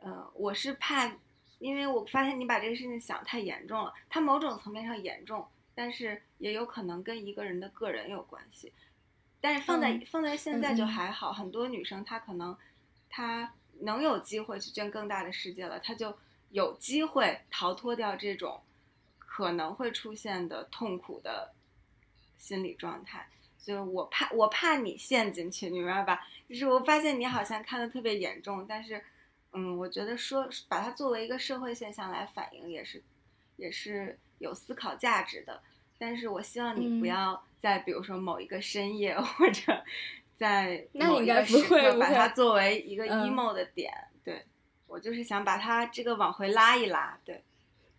呃，我是怕，因为我发现你把这个事情想太严重了，它某种层面上严重，但是也有可能跟一个人的个人有关系。但是放在、嗯放在现在就还好，很多女生她可能她能有机会去见更大的世界了，她就有机会逃脱掉这种可能会出现的痛苦的心理状态。所以我怕我怕你陷进去，你明白吧？就是我发现你好像看的特别严重，但是，嗯，我觉得说把它作为一个社会现象来反映，也是也是有思考价值的。但是我希望你不嗯要在比如说某一个深夜或者在那某一应该不个时刻会把它作为一个嗯 emo 的点。对我就是想把它这个往回拉一拉。对，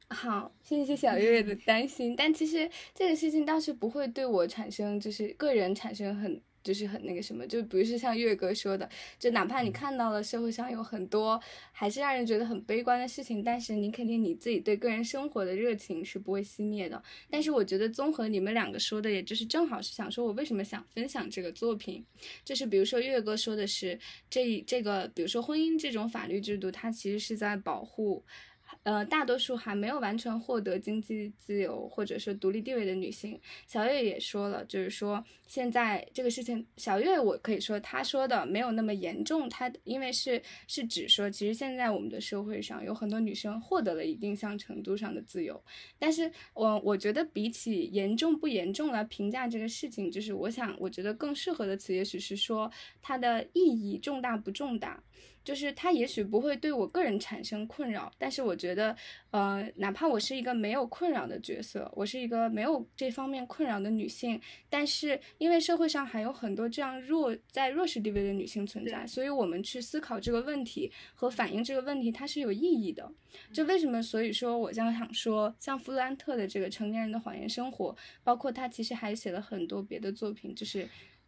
好，谢谢小月月的担心，但其实这个事情倒是不会对我产生，就是个人产生很。就是很那个什么，就不是像月哥说的，就哪怕你看到了社会上有很多还是让人觉得很悲观的事情，但是你肯定你自己对个人生活的热情是不会熄灭的。但是我觉得综合你们两个说的，也就是正好是想说我为什么想分享这个作品，就是比如说月哥说的是这这个，比如说婚姻这种法律制度，它其实是在保护。呃，大多数还没有完全获得经济自由或者说独立地位的女性，小月也说了，就是说现在这个事情，小月我可以说她说的没有那么严重，她因为是是指说，其实现在我们的社会上有很多女生获得了一定项程度上的自由，但是我我觉得比起严重不严重来评价这个事情，就是我想我觉得更适合的词也许是说它的意义重大不重大。就是它也许不会对我个人产生困扰，但是我觉得，呃，哪怕我是一个没有困扰的角色，我是一个没有这方面困扰的女性，但是因为社会上还有很多这样弱在弱势地位的女性存在，所以我们去思考这个问题和反映这个问题，它是有意义的。就为什么？所以说，我将想说，像弗兰特的这个成年人的谎言生活，包括他其实还写了很多别的作品，就是。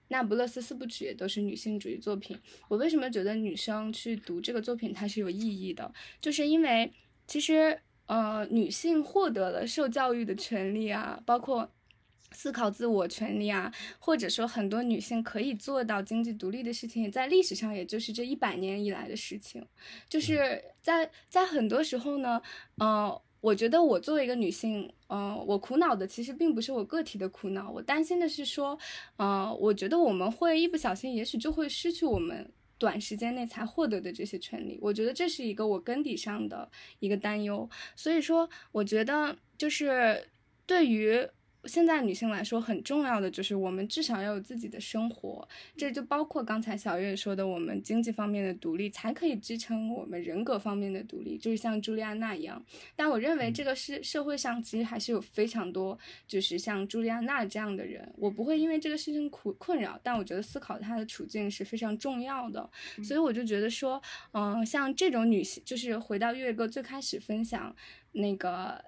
那不勒斯四部曲也都是女性主义作品。我为什么觉得女生去读这个作品它是有意义的？就是因为其实呃，女性获得了受教育的权利啊，包括。思考自我权利啊，或者说很多女性可以做到经济独立的事情，在历史上也就是这一百年以来的事情，就是在在很多时候呢，呃，我觉得我作为一个女性，呃，我苦恼的其实并不是我个体的苦恼，我担心的是说，呃，我觉得我们会一不小心，也许就会失去我们短时间内才获得的这些权利。我觉得这是一个我根底上的一个担忧。所以说，我觉得就是对于。现在女性来说，很重要的就是我们至少要有自己的生活，这就包括刚才小月说的，我们经济方面的独立，才可以支撑我们人格方面的独立，就是像朱莉安娜一样。但我认为这个是社会上其实还是有非常多，就是像朱莉安娜这样的人，我不会因为这个事情苦困扰，但我觉得思考她的处境是非常重要的。所以我就觉得说，嗯、像这种女性，就是回到月哥最开始分享那个。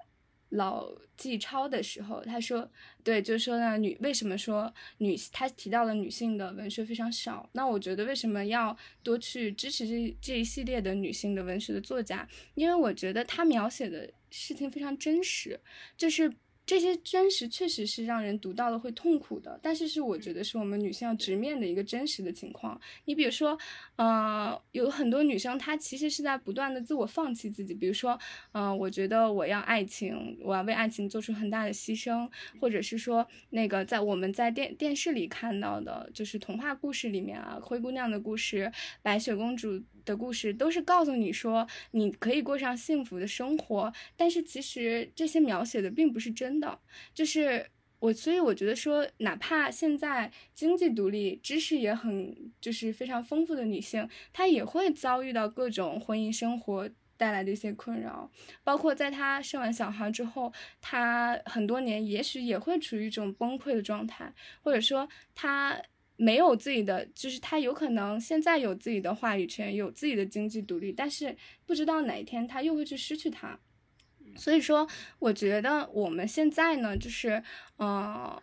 老纪超的时候，他说，对，就说呢，女为什么说女，他提到了女性的文学非常少。那我觉得为什么要多去支持这这一系列的女性的文学的作家？因为我觉得她描写的事情非常真实，就是这些真实确实是让人读到了会痛苦的，但是是我觉得是我们女性要直面的一个真实的情况。你比如说，呃，有很多女生她其实是在不断的自我放弃自己，比如说，嗯、我觉得我要爱情，我要为爱情做出很大的牺牲，或者是说那个在我们在电电视里看到的，就是童话故事里面啊，灰姑娘的故事、白雪公主的故事，都是告诉你说你可以过上幸福的生活，但是其实这些描写的并不是真的，就是。我所以我觉得说，哪怕现在经济独立、知识也很就是非常丰富的女性，她也会遭遇到各种婚姻生活带来的一些困扰，包括在她生完小孩之后，她很多年也许也会处于一种崩溃的状态，或者说她没有自己的，就是他有可能现在有自己的话语权，有自己的经济独立，但是不知道哪一天他又会去失去它。所以说，我觉得我们现在呢，就是，呃，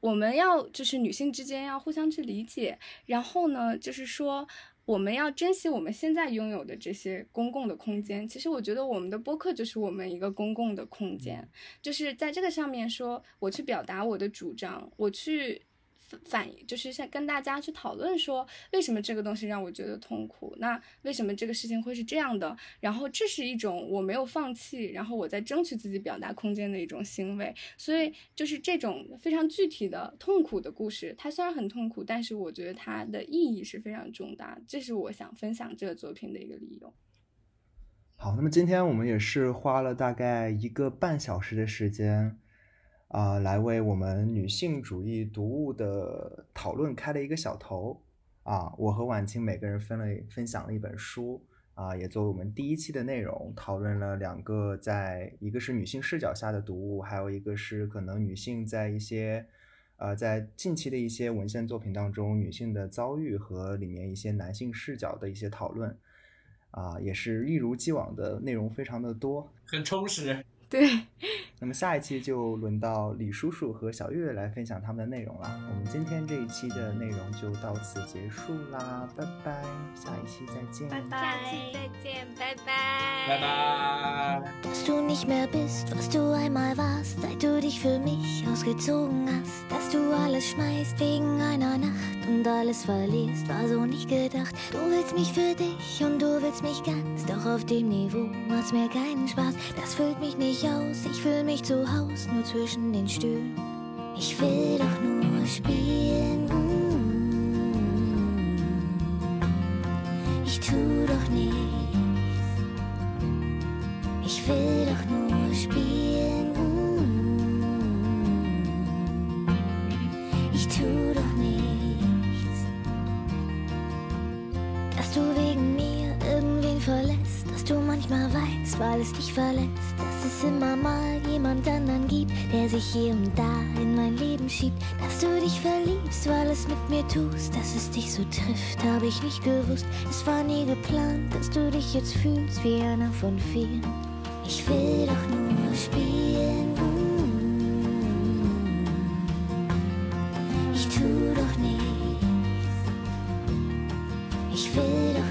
我们要就是女性之间要互相去理解，然后呢，就是说我们要珍惜我们现在拥有的这些公共的空间。其实我觉得我们的播客就是我们一个公共的空间，就是在这个上面说，我去表达我的主张，我去。反就是像跟大家去讨论说，为什么这个东西让我觉得痛苦？那为什么这个事情会是这样的？然后这是一种我没有放弃，然后我在争取自己表达空间的一种行为。所以就是这种非常具体的痛苦的故事，它虽然很痛苦，但是我觉得它的意义是非常重大。这是我想分享这个作品的一个理由。好，那么今天我们也是花了大概一个半小时的时间，啊、来为我们女性主义读物的讨论开了一个小头。啊，我和婉清每个人分了分享了一本书，啊，也作为我们第一期的内容，讨论了两个在一个是女性视角下的读物，还有一个是可能女性在一些。呃，在近期的一些文献作品当中，女性的遭遇和里面一些男性视角的一些讨论，啊、也是一如既往的内容非常的多。很充实。对，那么下一期就轮到李叔叔和小月月来分享他们的内容了。我们今天这一期的内容就到此结束啦，拜拜，下一期再见，拜下期再见，拜拜，拜拜。Dass du nicht mehr bist, was du einmal warst, seit du dich für mich ausgezogen hast. Dass du alles schmeißt wegen einer Nacht und alles verlierst, war so nicht gedacht. Du willst mich für dich und du willst mich ganz, doch auf dem Niveau macht's mir keinen Spaß. Das füllt mich nicht aus, ich fühl mich zu Haus, nur zwischen den Stühlen. Ich will doch nur spielen. Ich tu doch nichts. Ich will doch nur spielen. Ich tu doch nichts. Dass du wegen mir irgendwen verlässt, dass du manchmal ist, weil es dich verletzt, dass es immer mal jemand anderen gibt, der sich hier und da in mein Leben schiebt, dass du dich verliebst, weil es mit mir tust, dass es dich so trifft, habe ich nicht gewusst, es war nie geplant, dass du dich jetzt fühlst wie einer von vielen. Ich will doch nur spielen. Ich tu doch nichts. Ich will doch